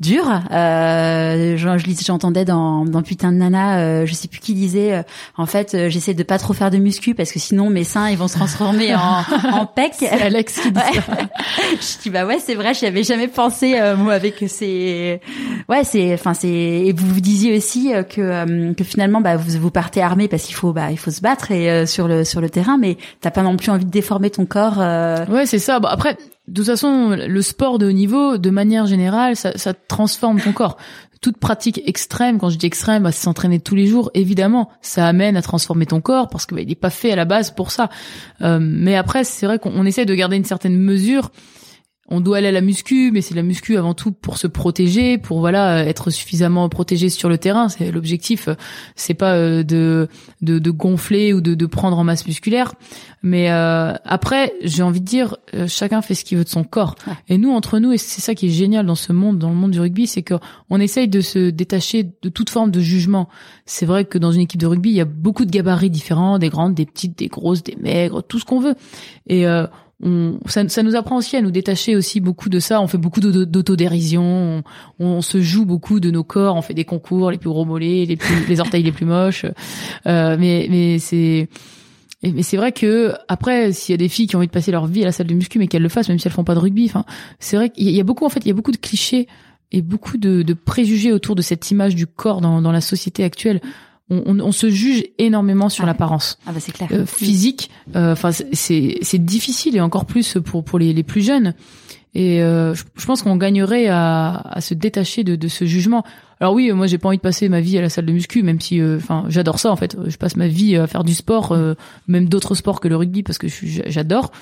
dur. Euh, j'entendais dans, dans Putain de Nana, euh, je sais plus qui disait, euh, en fait, euh, j'essaie de pas trop faire de muscu parce que sinon mes seins ils vont se transformer en, en pec. C'est Alex qui dit ça. je dis bah ouais c'est vrai, j'y avais jamais pensé euh, moi avec ces, ouais c'est, enfin c'est, et vous vous disiez aussi que que finalement bah vous vous partez armé parce qu'il faut bah il faut se battre et sur le sur le terrain, mais t'as pas non plus envie de déformer ton corps. Ouais c'est ça. Bon après de toute façon, le sport de haut niveau, de manière générale, ça, ça transforme ton corps. Toute pratique extrême, quand je dis extrême, bah, s'entraîner tous les jours. Évidemment, ça amène à transformer ton corps parce que bah, il n'est pas fait à la base pour ça. Euh, mais après, c'est vrai qu'on essaie de garder une certaine mesure on doit aller à la muscu, mais c'est la muscu avant tout pour se protéger, pour voilà être suffisamment protégé sur le terrain. C'est l'objectif. C'est pas euh, de, de, de gonfler ou de, de prendre en masse musculaire, mais euh, après j'ai envie de dire euh, chacun fait ce qu'il veut de son corps. Et nous entre nous, et c'est ça qui est génial dans ce monde, dans le monde du rugby, c'est qu'on essaye de se détacher de toute forme de jugement. C'est vrai que dans une équipe de rugby, il y a beaucoup de gabarits différents, des grandes, des petites, des grosses, des maigres, tout ce qu'on veut. Et ça, nous apprend aussi à nous détacher aussi beaucoup de ça. On fait beaucoup d'autodérision, on, on, se joue beaucoup de nos corps, on fait des concours, les plus gros mollets, les, plus, les orteils les plus moches. Euh, mais mais c'est mais c'est vrai que après, s'il y a des filles qui ont envie de passer leur vie à la salle de muscu, mais qu'elles le fassent, même si elles font pas de rugby, enfin, c'est vrai qu'il y a beaucoup en fait, il y a beaucoup de clichés et beaucoup de, de préjugés autour de cette image du corps dans, dans la société actuelle. On, on, on, se juge énormément sur l'apparence ah bah c'est clair. Euh, physique. Euh, enfin, c'est c'est difficile et encore plus pour pour les, les plus jeunes. Et euh, je, je, pense qu'on gagnerait à, à se détacher de, de ce jugement. Alors oui, moi j'ai pas envie de passer ma vie à la salle de muscu, même si, euh, enfin, j'adore ça en fait. Je passe ma vie à faire du sport, euh, même d'autres sports que le rugby parce que j'adore.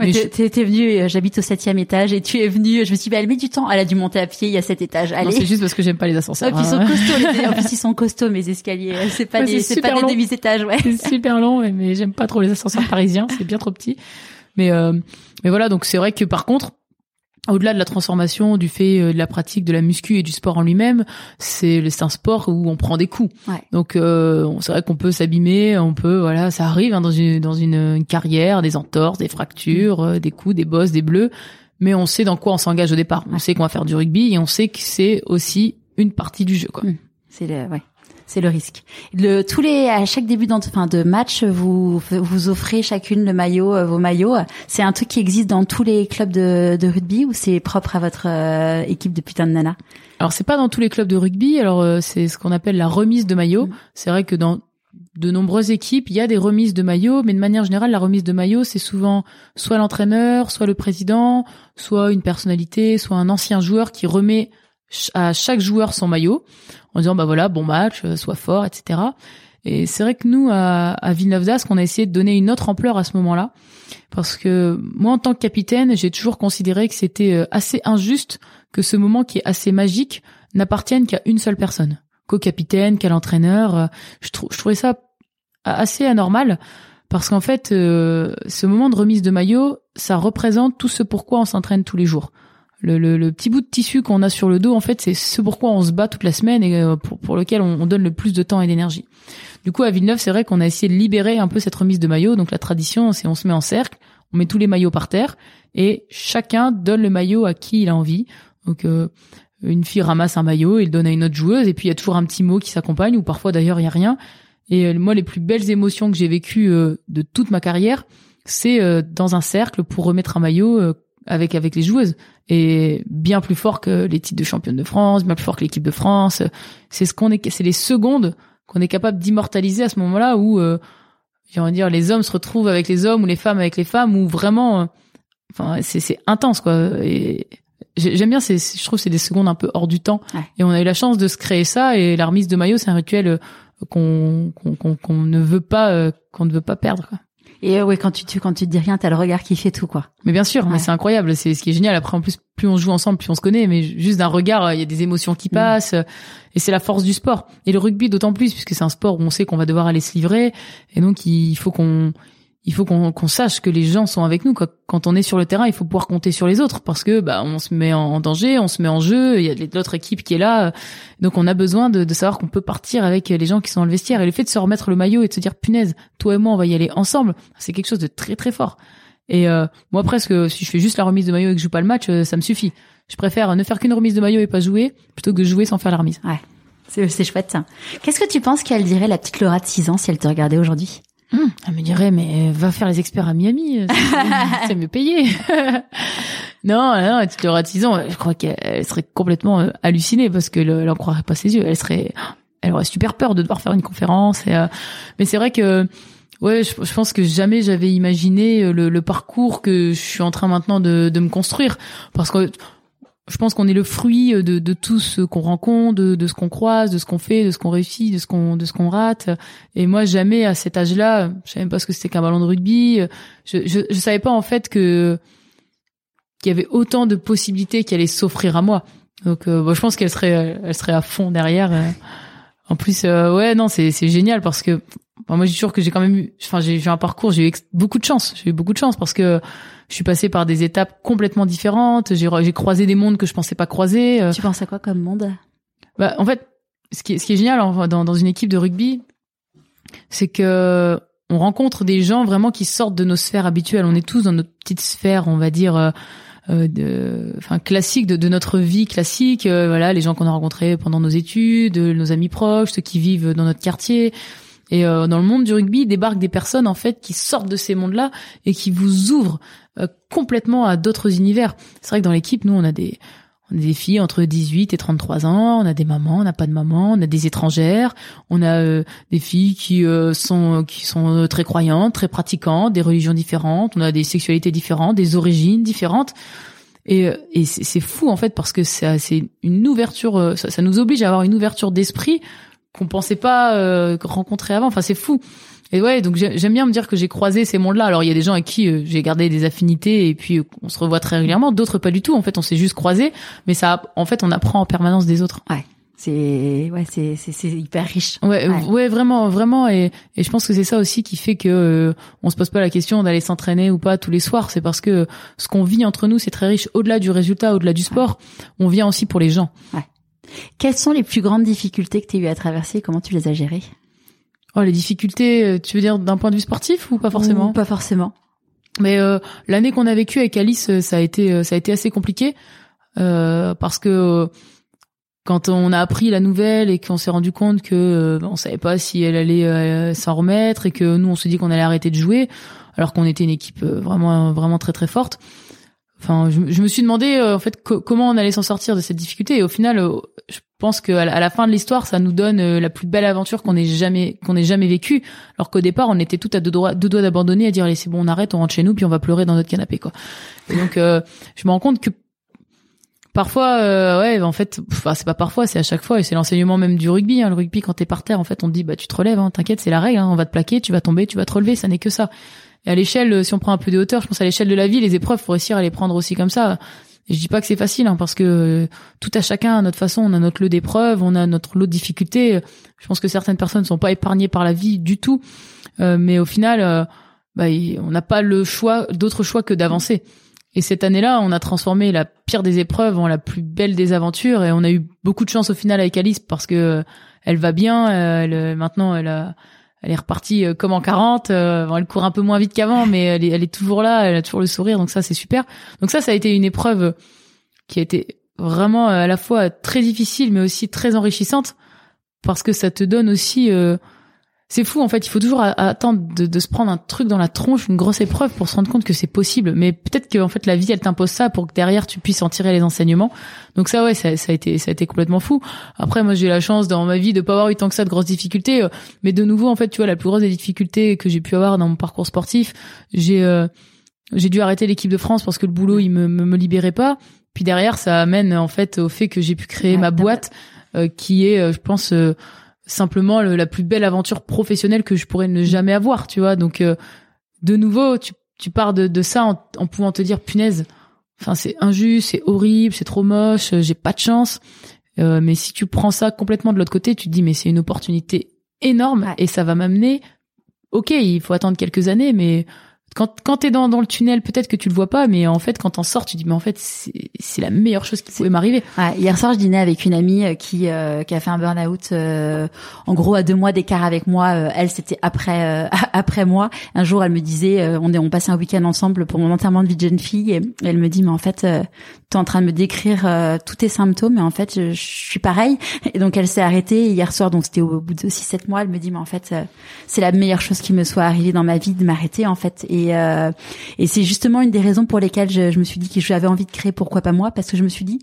Ouais, t'es es venu, euh, j'habite au septième étage et tu es venu. Je me suis dit, bah, elle met du temps. Elle a dû monter à pied. Il y a sept étages. Allez. c'est juste parce que j'aime pas les ascenseurs. Puis ils sont hein. costauds. Les, en plus ils sont costauds mes escaliers. C'est pas des, c'est pas des demi étages. Ouais. C'est super long, mais j'aime pas trop les ascenseurs parisiens. C'est bien trop petit. Mais mais voilà, donc c'est vrai que par contre au-delà de la transformation, du fait euh, de la pratique de la muscu et du sport en lui-même, c'est un sport où on prend des coups. Donc euh, c'est vrai qu'on peut s'abîmer, on peut voilà, ça arrive hein, dans une dans une, carrière, des entorses, des fractures, euh, des coups, des bosses, des bleus, mais on sait dans quoi on s'engage au départ. On sait qu'on va faire du rugby et on sait que c'est aussi une partie du jeu quoi. Mmh. C'est le ouais c'est le risque. Le, tous les à chaque début fin, de match, vous vous offrez chacune le maillot, euh, vos maillots. C'est un truc qui existe dans tous les clubs de, de rugby ou c'est propre à votre euh, équipe de putain de nana? Alors c'est pas dans tous les clubs de rugby. Alors euh, c'est ce qu'on appelle la remise de maillot. Mm. C'est vrai que dans de nombreuses équipes, il y a des remises de maillots, mais de manière générale, la remise de maillot, c'est souvent soit l'entraîneur, soit le président, soit une personnalité, soit un ancien joueur qui remet à chaque joueur son maillot en disant bah voilà bon match, euh, sois fort, etc. Et c'est vrai que nous à, à Villeneuve d'Ascq, on a essayé de donner une autre ampleur à ce moment-là parce que moi en tant que capitaine, j'ai toujours considéré que c'était euh, assez injuste que ce moment qui est assez magique n'appartienne qu'à une seule personne, qu'au capitaine, qu'à l'entraîneur. Euh, je, je trouvais ça assez anormal parce qu'en fait, ce moment de remise de maillot, ça représente tout ce pourquoi on s'entraîne tous les jours le, le, petit bout de tissu qu'on a sur le dos, en fait, c'est ce pourquoi on se bat toute la semaine et euh, pour, pour lequel on, donne le plus de temps et d'énergie. Du coup, à Villeneuve, c'est vrai qu'on a essayé de libérer un peu cette remise de maillot. Donc la tradition, c'est on se met en cercle, on met tous les maillots par terre et chacun donne le maillot à qui il a envie. Donc euh, une fille ramasse un maillot et le donne à une autre joueuse et puis il y a toujours un petit mot qui s'accompagne ou parfois d'ailleurs il y a rien. Et euh, moi, les plus belles émotions que j'ai vécues de toute ma carrière, c'est dans un cercle pour remettre un maillot avec avec les joueuses et bien plus fort que les titres de championne de France, bien plus fort que l'équipe de France. C'est ce qu'on est, c'est les secondes qu'on est capable d'immortaliser à ce moment-là où, euh, j'ai envie de dire, les hommes se retrouvent avec les hommes ou les femmes avec les femmes où vraiment, euh, enfin, c'est c'est intense quoi. Et j'aime bien, c'est, je trouve, c'est des secondes un peu hors du temps. Et on a eu la chance de se créer ça. Et la remise de maillot, c'est un rituel euh, qu'on qu'on qu'on ne veut pas euh, qu'on ne veut pas perdre. Quoi. Et euh, ouais, quand tu, tu quand tu te dis rien, t'as le regard qui fait tout, quoi. Mais bien sûr, mais c'est incroyable. C'est ce qui est génial. Après, en plus, plus on joue ensemble, plus on se connaît. Mais juste d'un regard, il y a des émotions qui mm. passent. Et c'est la force du sport. Et le rugby d'autant plus, puisque c'est un sport où on sait qu'on va devoir aller se livrer. Et donc, il faut qu'on il faut qu'on sache que les gens sont avec nous. Quand on est sur le terrain, il faut pouvoir compter sur les autres parce que bah on se met en danger, on se met en jeu. Il y a l'autre équipe qui est là, donc on a besoin de, de savoir qu'on peut partir avec les gens qui sont dans le vestiaire. Et le fait de se remettre le maillot et de se dire punaise, toi et moi on va y aller ensemble, c'est quelque chose de très très fort. Et euh, moi presque, si je fais juste la remise de maillot et que je joue pas le match, euh, ça me suffit. Je préfère ne faire qu'une remise de maillot et pas jouer plutôt que jouer sans faire la remise. Ouais, c'est chouette. Qu'est-ce que tu penses qu'elle dirait la petite Laura de 6 ans si elle te regardait aujourd'hui? Elle me dirait, mais va faire les experts à Miami, c'est mieux payé. non, non, tu 6 ans, je crois qu'elle serait complètement euh, hallucinée parce que elle en croirait pas ses yeux. Elle serait, elle aurait super peur de devoir faire une conférence. Et, euh, mais c'est vrai que, ouais, je, pense que jamais j'avais imaginé euh, le, le, parcours que je suis en train maintenant de, de me construire parce que je pense qu'on est le fruit de, de tout ce qu'on rencontre, de, de ce qu'on croise, de ce qu'on fait, de ce qu'on réussit, de ce qu'on de ce qu'on rate. Et moi, jamais à cet âge-là, je savais même pas ce que c'était qu'un ballon de rugby. Je, je, je savais pas en fait que qu'il y avait autant de possibilités qui allaient s'offrir à moi. Donc, euh, je pense qu'elle serait elle serait à fond derrière. En plus, euh, ouais, non, c'est c'est génial parce que moi, je dis toujours que j'ai quand même eu, enfin, j'ai eu un parcours, j'ai eu beaucoup de chance. J'ai eu beaucoup de chance parce que je suis passée par des étapes complètement différentes. J'ai, j'ai croisé des mondes que je pensais pas croiser. Euh. Tu penses à quoi comme monde? Bah, en fait, ce qui est, ce qui est génial dans, dans une équipe de rugby, c'est que on rencontre des gens vraiment qui sortent de nos sphères habituelles. On est tous dans notre petite sphère, on va dire. Euh, euh de, enfin classique de, de, notre vie classique euh, voilà les gens qu'on a rencontrés pendant nos études nos amis proches ceux qui vivent dans notre quartier Et dans le monde du rugby, débarquent des personnes en fait qui sortent de ces mondes-là et qui vous ouvrent complètement à d'autres univers. C'est vrai que dans l'équipe, nous, on a des on a des filles entre 18 et 33 ans, on a des mamans, on n'a pas de maman, on a des étrangères, on a euh, des filles qui euh, sont qui sont euh, très croyantes, très pratiquantes, des religions différentes, on a des sexualités différentes, des origines différentes. Et, et c'est fou en fait parce que c'est une ouverture, ça, ça, nous oblige à avoir une ouverture d'esprit qu'on pensait pas rencontrer avant. Enfin c'est fou. Et ouais, donc j'aime bien me dire que j'ai croisé ces mondes-là. Alors il y a des gens avec qui euh, j'ai gardé des affinités et puis euh, on se revoit très régulièrement, d'autres pas du tout. En fait, on s'est juste croisés, mais ça, en fait, on apprend en permanence des autres. Ouais. C'est ouais, c'est c'est hyper riche. Ouais, ouais, vraiment, vraiment, et et je pense que c'est ça aussi qui fait que euh, on se pose pas la question d'aller s'entraîner ou pas tous les soirs. C'est parce que ce qu'on vit entre nous, c'est très riche. Au-delà du résultat, au-delà du sport, on vient aussi pour les gens. Ouais. Quelles sont les plus grandes difficultés que tu as eu à traverser Comment tu les as gérées? Oh, les difficultés, euh, tu veux dire d'un point de vue sportif ou pas forcément? Pas forcément. Mais euh, l'année qu'on a vécue avec Alice, euh, ça a été ça a été assez compliqué euh, parce que quand on a appris la nouvelle et qu'on s'est rendu compte que on savait pas si elle allait s'en remettre et que nous on se dit qu'on allait arrêter de jouer alors qu'on était une équipe vraiment vraiment très très forte. Enfin, je, je me suis demandé en fait comment on allait s'en sortir de cette difficulté et au final, je pense qu'à la fin de l'histoire, ça nous donne euh, la plus belle aventure qu'on ait jamais qu'on ait jamais vécue. Alors qu'au départ, on était tout à deux doigts, deux doigts d'abandonner, à dire allez c'est bon, on arrête, on rentre chez nous, puis on va pleurer dans notre canapé quoi. Et donc, euh, je me rends compte que parfois, euh, ouais, en fait, c'est pas parfois, c'est à chaque fois, et c'est l'enseignement même du rugby. Hein. Le rugby, quand t'es par terre, en fait, on te dit bah tu te relèves, hein, t'inquiète, c'est la règle, hein, on va te plaquer, tu vas tomber, tu vas te relever, ça n'est que ça. Et à l'échelle, si on prend un peu de hauteur, je pense à l'échelle de la vie, les épreuves, faut réussir à les prendre aussi comme ça. Et je dis pas que c'est facile, hein, parce que euh, tout à chacun à notre façon, on a notre lot d'épreuves, on a notre lot de difficultés. Je pense que certaines personnes ne sont pas épargnées par la vie du tout, euh, mais au final, euh, bah, on n'a pas le choix, d'autre choix que d'avancer. Et cette année-là, on a transformé la pire des épreuves en la plus belle des aventures, et on a eu beaucoup de chance au final avec Alice parce que elle va bien. Elle, maintenant, elle a elle est repartie euh, comme en 40. Euh, elle court un peu moins vite qu'avant, mais elle est, toujours là. Elle a toujours le sourire, donc ça c'est super. Donc ça, ça a été une épreuve qui a été vraiment euh, à la fois très difficile, mais aussi très enrichissante parce que ça te donne aussi c'est fou en fait. Il faut toujours attendre de, se prendre un truc dans la tronche, une grosse épreuve pour se rendre compte que c'est possible. Mais peut-être que en fait la vie elle t'impose ça pour que derrière tu puisses en tirer les enseignements. Donc ça ouais, ça, a été ça a été complètement fou. Après moi j'ai eu la chance dans ma vie de pas avoir eu tant que ça de grosses difficultés. Euh, mais de nouveau en fait tu vois la plus grosse des difficultés que j'ai pu avoir dans mon parcours sportif, j'ai euh, j'ai dû arrêter l'équipe de France parce que le boulot il me, me, libérait pas. Puis derrière ça amène en fait au fait que j'ai pu créer ma boîte euh, qui est je pense simplement la plus belle aventure professionnelle que je pourrais ne jamais avoir, tu vois. Donc, euh, de nouveau, tu, tu pars de, de ça en, en, pouvant te dire, punaise, enfin, c'est injuste, c'est horrible, c'est trop moche, euh, j'ai pas de chance. Euh, mais si tu prends ça complètement de l'autre côté, tu te dis, mais c'est une opportunité énorme et ça va m'amener. Ok, il faut attendre quelques années, mais quand quand t'es dans dans le tunnel, peut-être que tu le vois pas, mais en fait, quand t'en sors, tu dis mais en fait c'est la meilleure chose qui pouvait m'arriver. hier soir, je dînais avec une amie euh, qui euh, qui a fait un burn-out, euh, en gros à deux mois d'écart avec moi. elle, c'était après après moi. Un jour, elle me disait, on est on passait un week-end ensemble pour mon enterrement de vie de jeune fille, et elle me dit mais en fait, t'es en train de me décrire tous tes symptômes, mais en fait, je, je, suis pareil. Et donc elle s'est arrêtée hier soir, donc c'était au bout de six sept mois. Elle me dit mais en fait, c'est la meilleure chose qui me soit arrivée dans ma vie de m'arrêter en fait. Et et, euh, et c'est justement une des raisons pour lesquelles je me suis dit que j'avais envie de créer Pourquoi pas moi, parce que je me suis dit,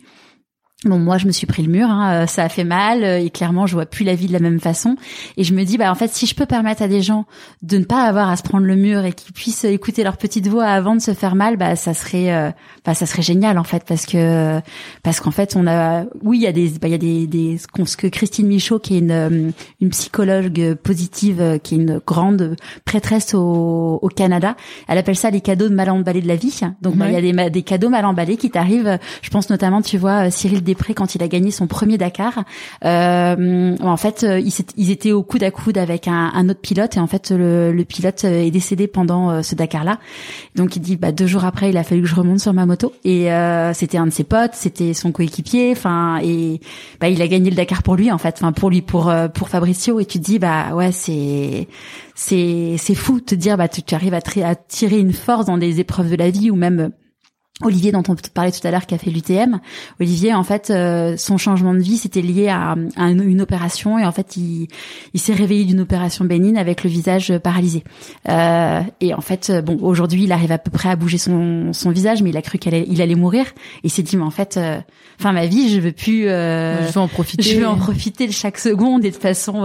Bon, moi, je me suis pris le mur, hein, euh, ça a fait mal, euh, et clairement, je vois plus la vie de la même façon. Et je me dis, bah, en fait, si je peux permettre à des gens de ne pas avoir à se prendre le mur et qu'ils puissent écouter leur petite voix avant de se faire mal, bah, ça serait, euh, bah, ça serait génial, en fait, parce que, parce qu'en fait, on a, oui, il y a des, bah, il y a des, des, ce que Christine Michaud, qui est une, une psychologue positive, qui est une grande prêtresse au, au Canada, elle appelle ça les cadeaux de mal emballés de la vie. Donc, bah, il y a des, des cadeaux mal emballés qui t'arrivent. Je pense notamment, tu vois, Cyril Després quand il a gagné son premier Dakar. Euh, en fait, euh, ils, étaient au coude à coude avec un, autre pilote et en fait le, pilote euh, est décédé pendant ce Dakar-là. Donc il dit bah deux jours après, il a fallu que je remonte sur ma moto et c'était un de ses potes, c'était son coéquipier, enfin et bah il a gagné le Dakar pour lui en fait, enfin pour lui pour pour Fabricio et tu te dis bah ouais c'est c'est c'est fou de te dire bah tu, tu arrives à, à tirer une force dans des épreuves de la vie ou même Olivier dont on parlait tout à l'heure qui a fait l'UTM, Olivier en fait euh, son changement de vie c'était lié à, une, opération et en fait il, il s'est réveillé d'une opération bénigne avec le visage paralysé. Euh, et en fait bon aujourd'hui il arrive à peu près à bouger son, son visage mais il a cru qu'il allait, il allait mourir. Et il s'est dit mais en fait euh, enfin ma vie je veux plus euh, je veux en profiter. je veux en profiter de chaque seconde et de façon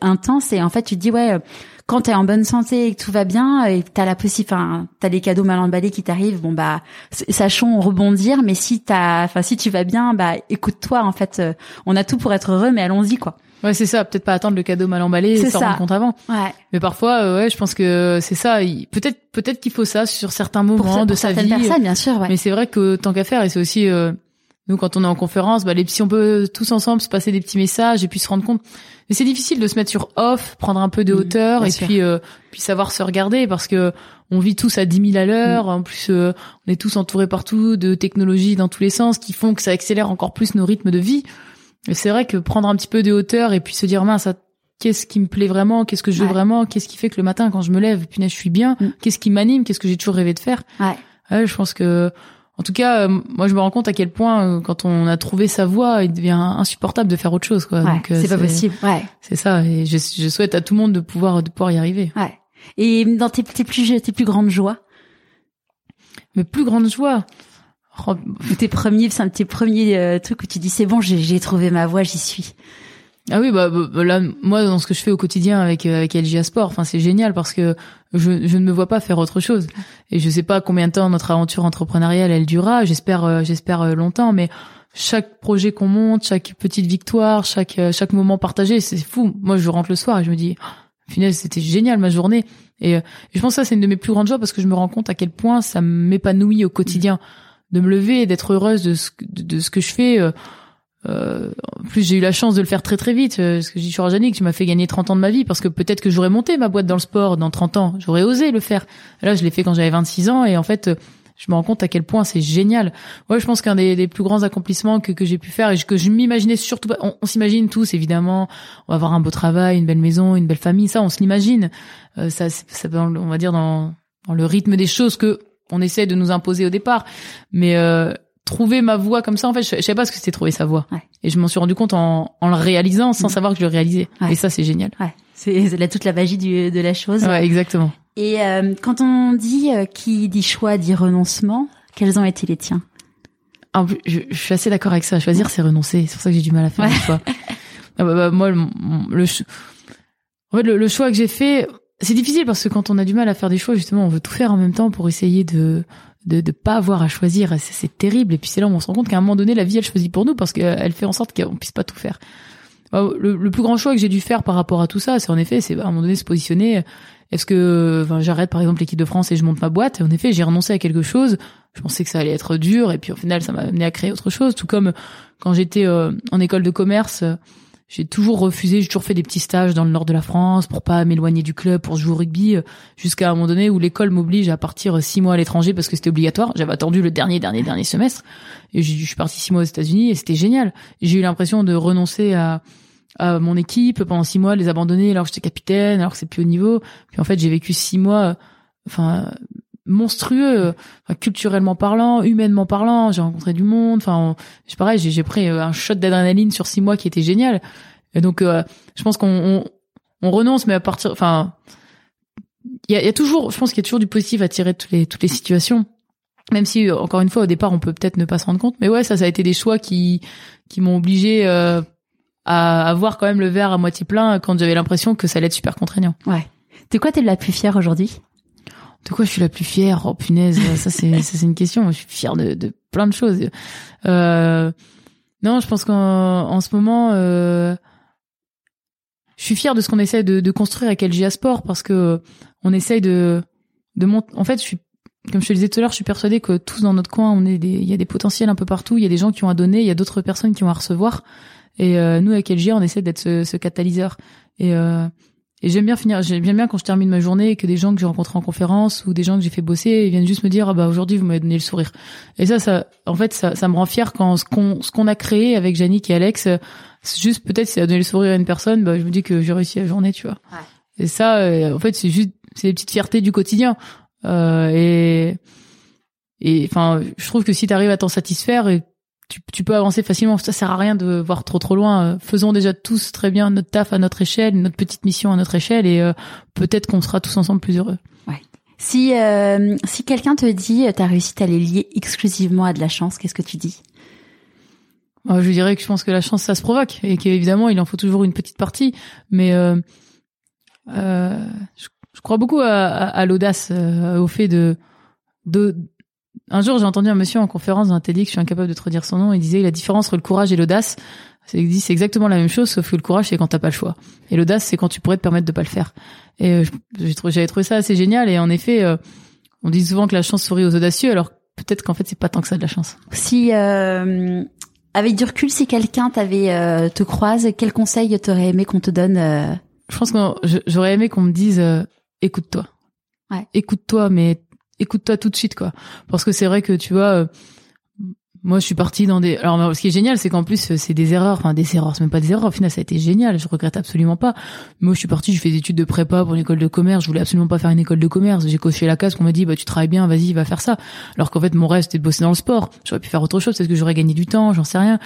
intense. Et en fait tu te dis ouais quand t'es en bonne santé et que tout va bien et que t'as la possibilité, enfin, t'as les cadeaux mal emballés qui t'arrivent, bon bah, sachons rebondir. Mais si t'as, enfin, si tu vas bien, bah, écoute-toi. En fait, euh, on a tout pour être heureux, mais allons-y quoi. Ouais, c'est ça. Peut-être pas attendre le cadeau mal emballé et s'en rendre compte avant. Ouais. Mais parfois, euh, ouais, je pense que c'est ça. Peut-être, peut-être qu'il faut ça sur certains moments de sa vie. Personnes, bien sûr. Ouais. Mais c'est vrai que tant qu'à faire, et c'est aussi euh, nous quand on est en conférence, bah, les, si on peut tous ensemble se passer des petits messages et puis se rendre compte mais c'est difficile de se mettre sur off, prendre un peu de mmh, hauteur et puis euh, puis savoir se regarder parce que on vit tous à 10 000 à l'heure. Mmh. En plus, euh, on est tous entourés partout de technologies dans tous les sens qui font que ça accélère encore plus nos rythmes de vie. Et c'est vrai que prendre un petit peu de hauteur et puis se dire mince, qu'est-ce qui me plaît vraiment, qu'est-ce que je veux vraiment, qu'est-ce qui fait que le matin quand je me lève, punaise, je suis bien, mmh. qu'est-ce qui m'anime, qu'est-ce que j'ai toujours rêvé de faire? Ouais. ouais je pense que en tout cas, euh, moi je me rends compte à quel point euh, quand on a trouvé sa voie, il devient insupportable de faire autre chose. Quoi. Ouais, euh, c'est pas possible. Ouais. C'est ça. Et je, je, souhaite à tout le monde de pouvoir de pouvoir y arriver. Ouais. Et dans tes, tes plus tes plus grandes joies? Mes plus grandes joies? Oh, tes premiers, c'est un tes premiers trucs où tu dis c'est bon, j'ai trouvé ma voie, j'y suis. Ah oui, bah, bah, là, moi, dans ce que je fais au quotidien avec avec LGA Sport, enfin, c'est génial parce que je, je ne me vois pas faire autre chose. Et je sais pas combien de temps notre aventure entrepreneuriale elle durera. J'espère, euh, j'espère euh, longtemps, mais chaque projet qu'on monte, chaque petite victoire, chaque euh, chaque moment partagé, c'est fou. Moi, je rentre le soir et je me dis, oh, finalement, c'était génial ma journée. Et, je pense que ça, c'est une de mes plus grandes joies parce que je me rends compte à quel point ça m'épanouit au quotidien de me lever et d'être heureuse de ce, de ce que je fais. En plus, j'ai eu la chance de le faire très très vite. Euh, parce que j'ai dit sur que tu m'as fait gagner 30 ans de ma vie parce que peut-être que j'aurais monté ma boîte dans le sport dans 30 ans. J'aurais osé le faire. Là, je l'ai fait quand j'avais 26 ans et en fait, euh, je me rends compte à quel point c'est génial. Ouais, je pense qu'un des, plus grands accomplissements que, j'ai pu faire et que je m'imaginais surtout, on, on s'imagine tous évidemment, on va avoir un beau travail, une belle maison, une belle famille, ça, on se l'imagine. Euh, ça, ça, on va dire dans, dans le rythme des choses que on essaie de nous imposer au départ. Mais euh, trouver ma voix comme ça. En fait je, je savais pas ce que c'était trouver sa voix. Et je m'en suis rendu compte en, en le réalisant sans mm. savoir que je le réalisais. Et ça c'est génial. Ouais. c'est là toute la magie du, de la chose. Ouais exactement. Et euh, quand on dit euh, qui dit choix dit renoncement quels ont été les tiens? Je, je, suis assez d'accord avec ça. Choisir c'est renoncer. C'est pour ça que j'ai du mal à faire le choix. Ah bah, bah, moi le, le, en fait, le, le choix que j'ai fait c'est difficile parce que quand on a du mal à faire des choix justement on veut tout faire en même temps pour essayer de de de pas avoir à choisir c'est terrible. Et puis c'est là où on se rend compte qu'à un moment donné la vie elle choisit pour nous parce qu'elle fait en sorte qu'on puisse pas tout faire. Le, le plus grand choix que j'ai dû faire par rapport à tout ça c'est en effet c'est à un moment donné se positionner. Est-ce que enfin, j'arrête par exemple l'équipe de France et je monte ma boîte? Et en effet j'ai renoncé à quelque chose. Je pensais que ça allait être dur et puis au final ça m'a amené à créer autre chose. Tout comme quand j'étais euh, en école de commerce j'ai toujours refusé, j'ai toujours fait des petits stages dans le nord de la France pour pas m'éloigner du club, pour jouer au rugby, euh, jusqu'à un moment donné où l'école m'oblige à partir euh, six mois à l'étranger parce que c'était obligatoire. J'avais attendu le dernier, dernier, dernier semestre et je suis parti six mois aux États-Unis et c'était génial. J'ai eu l'impression de renoncer à, à mon équipe pendant six mois, les abandonner alors que j'étais capitaine, alors que c'est plus haut niveau. Puis en fait, j'ai vécu six mois, euh, enfin monstrueux, culturellement parlant, humainement parlant. J'ai rencontré du monde. Enfin, c'est pareil, j'ai pris euh, un shot d'adrénaline sur six mois qui était génial. Et donc, euh, je pense qu'on on, renonce, mais à partir, enfin, il y a, y a, toujours, je pense qu'il y a toujours du positif à tirer de toutes les toutes les situations. Même si, encore une fois, au départ, on peut peut-être ne pas se rendre compte. Mais ouais, ça, ça a été des choix qui qui m'ont obligé euh, à avoir quand même le verre à moitié plein quand j'avais l'impression que ça allait être super contraignant. Ouais. De quoi t'es la plus fière aujourd'hui? De quoi je suis la plus fière? Oh punaise, ça c'est ça c'est une question. Je suis fière de, de plein de choses. Euh, non, je pense qu'en en ce moment, euh, je suis fière de ce qu'on essaie de, de, construire avec LGA Sport parce que on essaye de de monter. En fait, je suis comme je te le disais tout à l'heure, je suis persuadée que tous dans notre coin, on est des, il y a des potentiels un peu partout. Il y a des gens qui ont à donner, il y a d'autres personnes qui ont à recevoir. Et euh, nous, avec LGA, on essaie d'être ce, ce catalyseur. Et euh, et j'aime bien finir, j'aime bien quand je termine ma journée et que des gens que j'ai rencontrés en conférence ou des gens que j'ai fait bosser, ils viennent juste me dire ah bah aujourd'hui vous m'avez donné le sourire. Et ça, ça, en fait, ça, ça me rend fier quand ce qu'on ce qu'on a créé avec Yannick et Alex, juste peut-être si ça a donné le sourire à une personne, bah je me dis que j'ai réussi la journée, tu vois. Ouais. Et ça, euh, en fait, c'est juste c'est des petites fiertés du quotidien. Euh, et et enfin, je trouve que si tu arrives à t'en satisfaire, et tu, tu peux avancer facilement. Ça sert à rien de voir trop trop loin. Euh, faisons déjà tous très bien notre taf à notre échelle, notre petite mission à notre échelle, et euh, peut-être qu'on sera tous ensemble plus heureux. Ouais. Si euh, si quelqu'un te dit ta réussite elle est liée exclusivement à de la chance, qu'est-ce que tu dis? Je dirais que je pense que la chance ça se provoque et qu'évidemment il en faut toujours une petite partie, mais euh, je, je, crois beaucoup à, à, à l'audace, au fait de de un jour, j'ai entendu un monsieur en conférence d'un TEDx, je suis incapable de te redire son nom, il disait la différence entre le courage et l'audace, c'est exactement la même chose, sauf que le courage, c'est quand t'as pas le choix. Et l'audace, c'est quand tu pourrais te permettre de pas le faire. Et euh, j'avais trouvé ça assez génial. Et en effet, euh, on dit souvent que la chance sourit aux audacieux, alors peut-être qu'en fait, c'est pas tant que ça de la chance. Si, euh, avec du recul, si quelqu'un t'avait euh, te croise, quel conseil t'aurais aimé qu'on te donne Je pense que j'aurais aimé qu'on me dise écoute-toi. Ouais. Écoute-toi, mais écoute-toi tout de suite quoi. Parce que c'est vrai que tu vois euh, moi je suis partie dans des alors ce qui est génial c'est qu'en plus c'est des erreurs enfin des erreurs c'est même pas des erreurs au final ça a été génial je regrette absolument pas. Moi je suis partie j'ai fait des études de prépa pour une école de commerce je voulais absolument pas faire une école de commerce. J'ai coché la case qu'on m'a dit bah tu travailles bien vas-y va faire ça. Alors qu'en fait mon rêve c'était de bosser dans le sport. J'aurais pu faire autre chose parce que j'aurais gagné du temps j'en sais rien.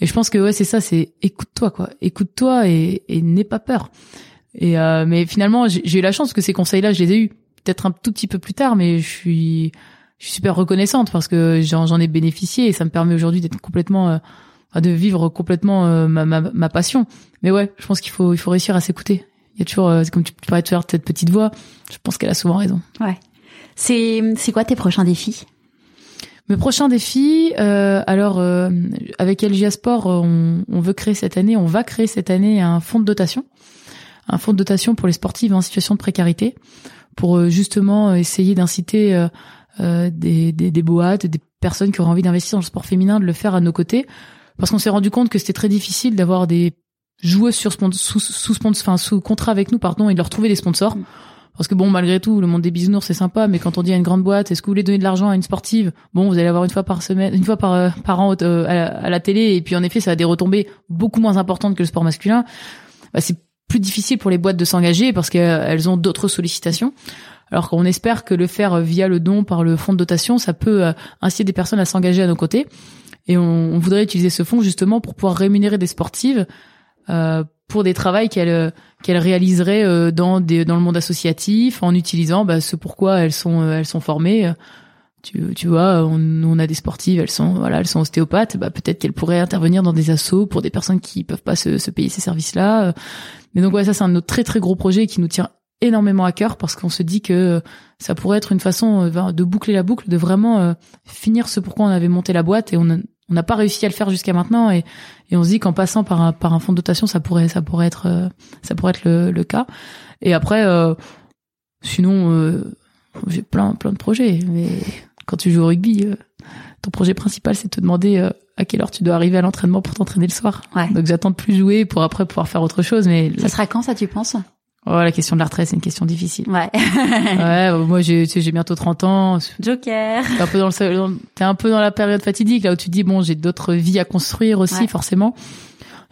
Et je pense que ouais c'est ça c'est écoute-toi quoi. Écoute-toi et, et n'aie pas peur. Et euh, mais finalement j'ai eu la chance que ces conseils là je les ai eus peut-être un tout petit peu plus tard, mais je suis, je suis super reconnaissante parce que j'en ai bénéficié et ça me permet aujourd'hui d'être complètement, euh, de vivre complètement euh, ma, ma, ma, passion. Mais ouais, je pense qu'il faut, il faut réussir à s'écouter. Il y a toujours, euh, comme tu parlais de faire cette petite voix, je pense qu'elle a souvent raison. Ouais. C'est, c'est quoi tes prochains défis? Mes prochains défis, euh, alors avec LGA Sport, on, on, veut créer cette année, on va créer cette année un fonds de dotation, un fonds de dotation pour les sportifs en situation de précarité pour euh, justement euh, essayer d'inciter euh, des, des, des boîtes, des personnes qui auraient envie d'investir dans le sport féminin, de le faire à nos côtés, parce qu'on s'est rendu compte que c'était très difficile d'avoir des joueuses sur sous sous enfin sous contrat avec nous pardon et de leur trouver des sponsors. Mm. Parce que bon, malgré tout, le monde des bisounours c'est sympa, mais quand on dit à une grande boîte, est-ce que vous voulez donner de l'argent à une sportive? Bon, vous allez avoir une fois par semaine, une fois par par an à, la, télé, et puis en effet, ça a des retombées beaucoup moins importantes que le sport masculin. Bah, c'est plus difficile pour les boîtes de s'engager parce qu'elles ont d'autres sollicitations. Alors qu'on espère que le faire via le don par le fonds de dotation, ça peut euh, inciter des personnes à s'engager à nos côtés. Et on, voudrait utiliser ce fonds justement pour pouvoir rémunérer des sportives euh, pour des travaux qu'elles qu'elles réaliseraient euh, dans des dans le monde associatif en utilisant bah, ce pourquoi elles sont elles sont formées tu, tu vois, on, on a des sportives, elles sont voilà, elles sont ostéopathes, bah peut-être qu'elles pourraient intervenir dans des assos pour des personnes qui peuvent pas se, se payer ces services-là. Mais donc ouais, ça c'est un autre très très gros projet qui nous tient énormément à cœur parce qu'on se dit que ça pourrait être une façon euh, de boucler la boucle, de vraiment euh, finir ce pourquoi on avait monté la boîte et on on n'a pas réussi à le faire jusqu'à maintenant et, et on se dit qu'en passant par un, par un fonds de dotation ça pourrait ça pourrait être euh, ça pourrait être le, le cas et après sinon j'ai plein plein de projets mais quand tu joues au rugby, euh, ton projet principal, c'est de te demander euh, à quelle heure tu dois arriver à l'entraînement pour t'entraîner le soir. Ouais. Donc j'attends de plus jouer pour après pouvoir faire autre chose. Mais ça sera quand ça, tu penses? Oh, la question de la retraite, c'est une question difficile. Ouais. ouais, moi j'ai j'ai bientôt 30 ans. Joker. T'es un peu dans le t'es un peu dans la période fatidique là où tu dis bon, j'ai d'autres vies à construire aussi forcément.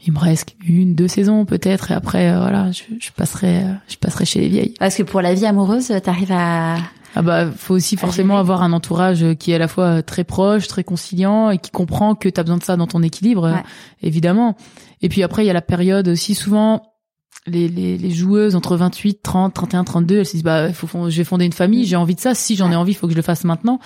Il me reste une, deux saisons peut-être et après euh, voilà, je, je passerai je passerai chez les vieilles. Parce que pour la vie amoureuse, t'arrives à ah bah faut aussi forcément avoir un entourage qui est à la fois très proche, très conciliant et qui comprend que tu as besoin de ça dans ton équilibre évidemment. Et puis après il y a la période aussi souvent les, les, les, joueuses entre 28, 30, 31, 32, elles se disent bah faut, je vais fonder une famille, j'ai envie de ça, si j'en ai envie, il faut que je le fasse maintenant.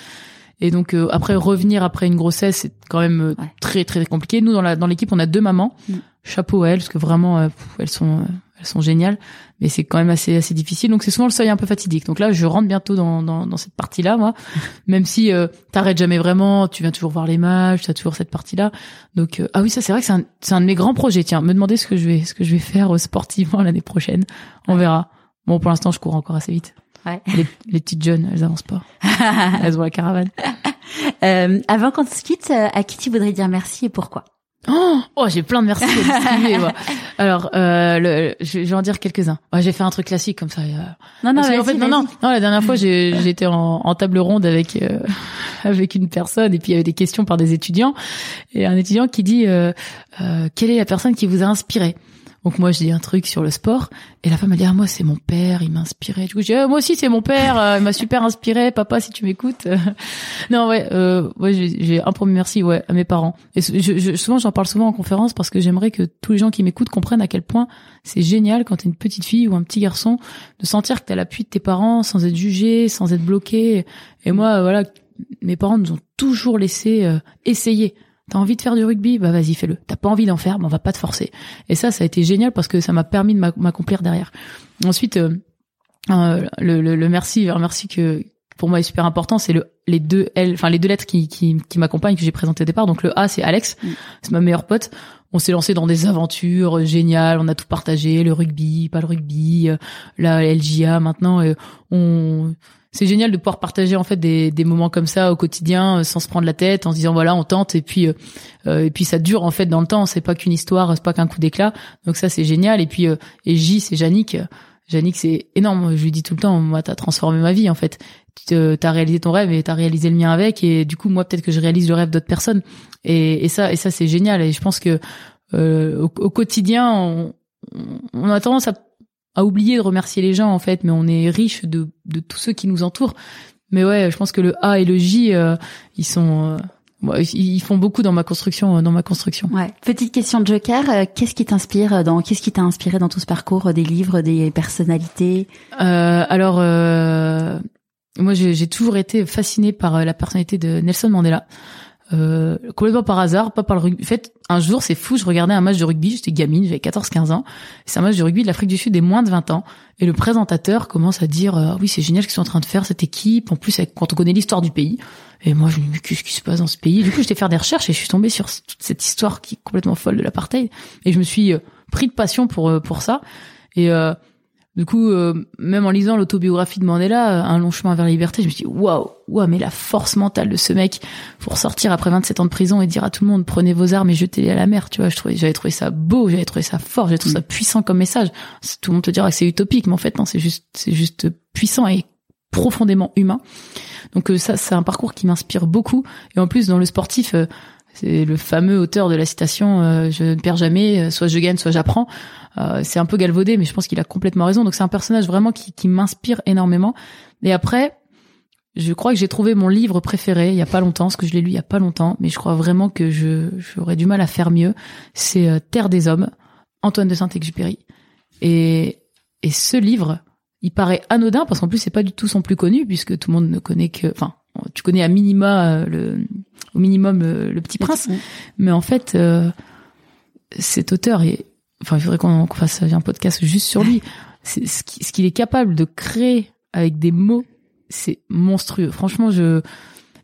Et donc euh, après revenir après une grossesse, c'est quand même euh, très très compliqué. Nous dans la dans l'équipe, on a deux mamans. Mm. Chapeau à elles parce que vraiment euh, elles sont elles sont géniales, mais c'est quand même assez assez difficile. Donc c'est souvent le seuil un peu fatidique. Donc là, je rentre bientôt dans dans, dans cette partie-là, moi. même si euh, t'arrêtes jamais vraiment, tu viens toujours voir les matchs, t'as toujours cette partie-là. Donc euh, ah oui, ça c'est vrai que c'est un c'est un de mes grands projets. Tiens, me demander ce que je vais ce que je vais faire euh, sportivement l'année prochaine. On verra. Bon, pour l'instant, je cours encore assez vite. Ouais. Les, les, petites jeunes, elles avancent pas. elles ont la caravane. Euh, avant qu'on se quitte, à qui tu voudrais dire merci et pourquoi? Oh, oh j'ai plein de merci à distribuer. Alors, euh, le, je, vais en dire quelques-uns. Ouais, j'ai fait un truc classique comme ça. Non, non, en fait, non, non, non. La dernière fois, j'étais en, en, table ronde avec euh, avec une personne et puis il y avait des questions par des étudiants et un étudiant qui dit euh, euh, quelle est la personne qui vous a inspiré? Donc moi je dis un truc sur le sport et la femme elle dit ah moi c'est mon père, il m'a inspiré. Du coup je dis ah, moi aussi c'est mon père, euh, il m'a super inspiré, papa si tu m'écoutes. non ouais, euh, ouais j'ai un premier merci ouais à mes parents. Et je, souvent j'en parle souvent en conférence parce que j'aimerais que tous les gens qui m'écoutent comprennent à quel point c'est génial quand t'es une petite fille ou un petit garçon de sentir que t'as l'appui de tes parents sans être jugé, sans être bloqué. Et moi voilà mes parents nous ont toujours laissé euh, essayer. T'as envie de faire du rugby? Bah vas-y, fais-le. T'as pas envie d'en faire, bah on va pas te forcer. Et ça, ça a été génial parce que ça m'a permis de m'accomplir derrière. Ensuite, euh, euh, le, le, le, merci, un merci que pour moi est super important, c'est le les deux L, enfin les deux lettres qui qui, qui m'accompagnent que j'ai présenté au départ. Donc le A, c'est Alex, mm. c'est ma meilleure pote. On s'est lancé dans des aventures géniales, on a tout partagé, le rugby, pas le rugby, la LGA maintenant. on c'est génial de pouvoir partager en fait des, des moments comme ça au quotidien euh, sans se prendre la tête en se disant voilà on tente et puis euh, euh, et puis ça dure en fait dans le temps. C'est pas qu'une histoire c'est pas qu'un coup d'éclat. Donc ça c'est génial. Et puis et J c'est Yannick Yannick c'est énorme. Je lui dis tout le temps moi t'as transformé ma vie en fait. T'as réalisé ton rêve et t'as réalisé le mien avec. Et du coup moi peut-être que je réalise le rêve d'autres personnes. Et, et ça et ça c'est génial. Et je pense que au, au, quotidien on, on a tendance à à oublier de remercier les gens en fait, mais on est riche de, de tous ceux qui nous entourent. Mais ouais, je pense que le A et le J, euh, ils sont, euh, ils font beaucoup dans ma construction, dans ma construction. Ouais. Petite question de Joker, euh, qu'est-ce qui t'inspire dans, qu'est-ce qui t'a inspiré dans tout ce parcours, des livres, des personnalités? Alors, moi, j'ai toujours été fascinée par la personnalité de Nelson Mandela. Euh, complètement par hasard, pas par le rugby. En fait, un jour, c'est fou, je regardais un match de rugby, j'étais gamine, j'avais 14-15 ans. C'est un match de rugby de l'Afrique du Sud des moins de 20 ans. Et le présentateur commence à dire, euh, oui, c'est génial ce qu'ils sont en train de faire, cette équipe. En plus, quand on connaît l'histoire du pays. Et moi, je me dis, mais qu'est-ce qui se passe dans ce pays? Du coup, j'étais faire des recherches et je suis tombée sur toute cette histoire qui est complètement folle de l'apartheid. Et je me suis euh, pris de passion pour, pour ça. Et, du coup, euh, même en lisant l'autobiographie de Mandela, euh, Un long chemin vers la liberté, je me suis dit waouh, waouh, mais la force mentale de ce mec pour sortir après 27 ans de prison et dire à tout le monde prenez vos armes et jetez-les à la mer, tu vois, je trouvais j'avais trouvé ça beau, j'avais trouvé ça fort, j'avais trouvé ça puissant comme message. Tout le monde te dira que c'est utopique, mais en fait non, c'est juste c'est juste puissant et profondément humain. Donc euh, ça c'est un parcours qui m'inspire beaucoup et en plus dans le sportif c'est le fameux auteur de la citation euh, je ne perds jamais, euh, soit je gagne, soit j'apprends. Euh, c'est un peu galvaudé, mais je pense qu'il a complètement raison. Donc c'est un personnage vraiment qui, qui m'inspire énormément. Et après, je crois que j'ai trouvé mon livre préféré il y a pas longtemps, parce que je l'ai lu il y a pas longtemps, mais je crois vraiment que je j'aurais du mal à faire mieux. C'est Terre des hommes, Antoine de Saint-Exupéry. Et et ce livre, il paraît anodin parce qu'en plus c'est pas du tout son plus connu puisque tout le monde ne connaît que, enfin, tu connais à minima le au minimum le, Petit Prince. Mais en fait, euh, cet auteur, est, enfin, il faudrait qu'on fasse un podcast juste sur lui. C'est ce qu'il est capable de créer avec des mots, c'est monstrueux. Franchement, je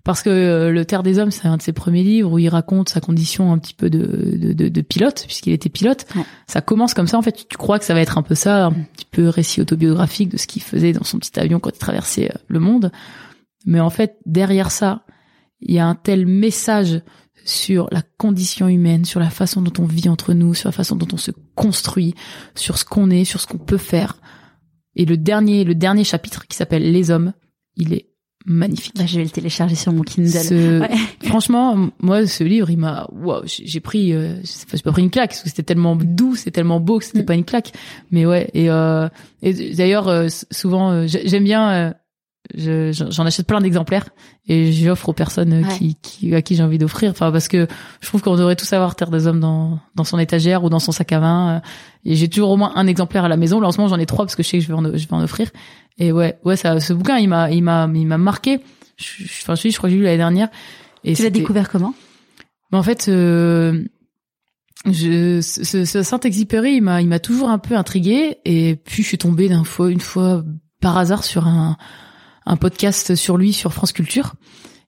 parce que euh, Le Terre des Hommes, c'est un de ses premiers livres où il raconte sa condition un petit peu de, de, de, pilote, puisqu'il était pilote. Ça commence comme ça, en fait, tu crois que ça va être un peu ça, un petit peu récit autobiographique de ce qu'il faisait dans son petit avion quand il traversait euh, le monde. Mais en fait, derrière ça, il y a un tel message sur la condition humaine, sur la façon dont on vit entre nous, sur la façon dont on se construit, sur ce qu'on est, sur ce qu'on peut faire. Et le dernier, le dernier chapitre qui s'appelle Les hommes, il est magnifique. Bah, je vais le télécharger sur mon Kindle. Franchement, moi, ce livre, il m'a, wow, j'ai pris, euh, j'ai pas pris une claque parce que c'était tellement doux, c'est tellement beau que c'était mm. pas une claque. Mais ouais, et, euh, et d'ailleurs, euh, souvent, euh, j'aime bien j'en achète plein d'exemplaires et j'offre aux personnes qui, qui, à qui j'ai envie d'offrir. Enfin, parce que je trouve qu'on devrait tous avoir Terre des Hommes dans, dans son étagère ou dans son sac à vin. Et j'ai toujours au moins un exemplaire à la maison. Là, en ce moment, j'en ai trois parce que je sais que je vais en, je vais en offrir. Et ouais, ouais, ça, ce bouquin, il m'a, il m'a, il m'a marqué. Je, enfin, je, je crois que j'ai lu l'année dernière. Et tu l'as découvert comment? Mais en fait, euh, je, ce, ce Saint-Exupéry, il m'a, il m'a toujours un peu intrigué. Et puis, je suis tombée d'un fois, une fois, par hasard, sur un un podcast sur lui sur France Culture.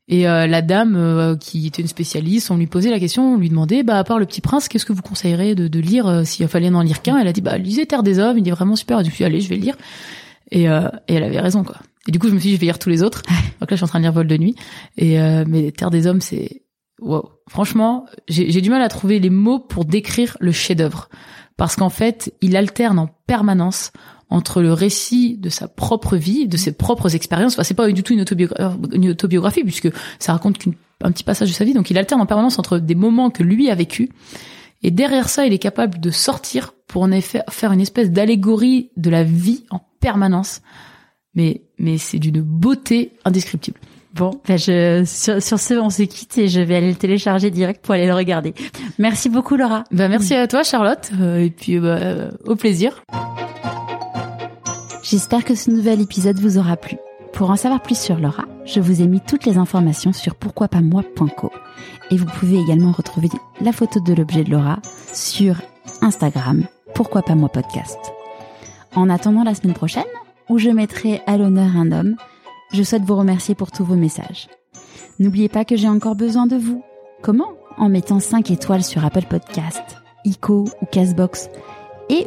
Et euh, la dame euh, qui était une spécialiste, on lui posait la question, on lui demandait, bah à part Le Petit Prince, qu'est-ce que vous conseillerez de, de lire euh, s'il fallait en lire qu'un? Elle a dit, bah lisez Terre des Hommes, il est vraiment super. Je suis allez, je vais le lire. Et, et elle avait raison quoi. Et du coup, je me suis dit, je vais lire tous les autres. Donc là, je suis en train de lire Vol de nuit. Et mais Terre des Hommes, c'est wow. Franchement, j'ai du mal à trouver les mots pour décrire le chef-d'œuvre parce qu'en fait, il alterne en permanence entre le récit de sa propre vie, de ses propres expériences. Enfin, c'est pas du tout une, une autobiographie puisque ça raconte qu'un petit passage de sa vie. Donc, il alterne en permanence entre des moments que lui a vécu Et derrière ça, il est capable de sortir pour en effet faire une espèce d'allégorie de la vie en permanence. Mais, mais c'est d'une beauté indescriptible. Bon, ben je, sur, sur, ce, on se quitte et je vais aller le télécharger direct pour aller le regarder. Merci beaucoup, Laura. Ben, merci à toi, Charlotte. Euh, et puis, bah, au plaisir. J'espère que ce nouvel épisode vous aura plu. Pour en savoir plus sur Laura, je vous ai mis toutes les informations sur pourquoipasmoi.co. Et vous pouvez également retrouver la photo de l'objet de Laura sur Instagram, pourquoi pas moi podcast. En attendant la semaine prochaine, où je mettrai à l'honneur un homme, je souhaite vous remercier pour tous vos messages. N'oubliez pas que j'ai encore besoin de vous. Comment? En mettant 5 étoiles sur Apple Podcast, ICO ou Castbox et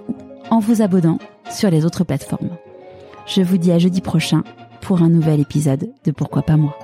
en vous abonnant sur les autres plateformes. Je vous dis à jeudi prochain pour un nouvel épisode de Pourquoi pas moi.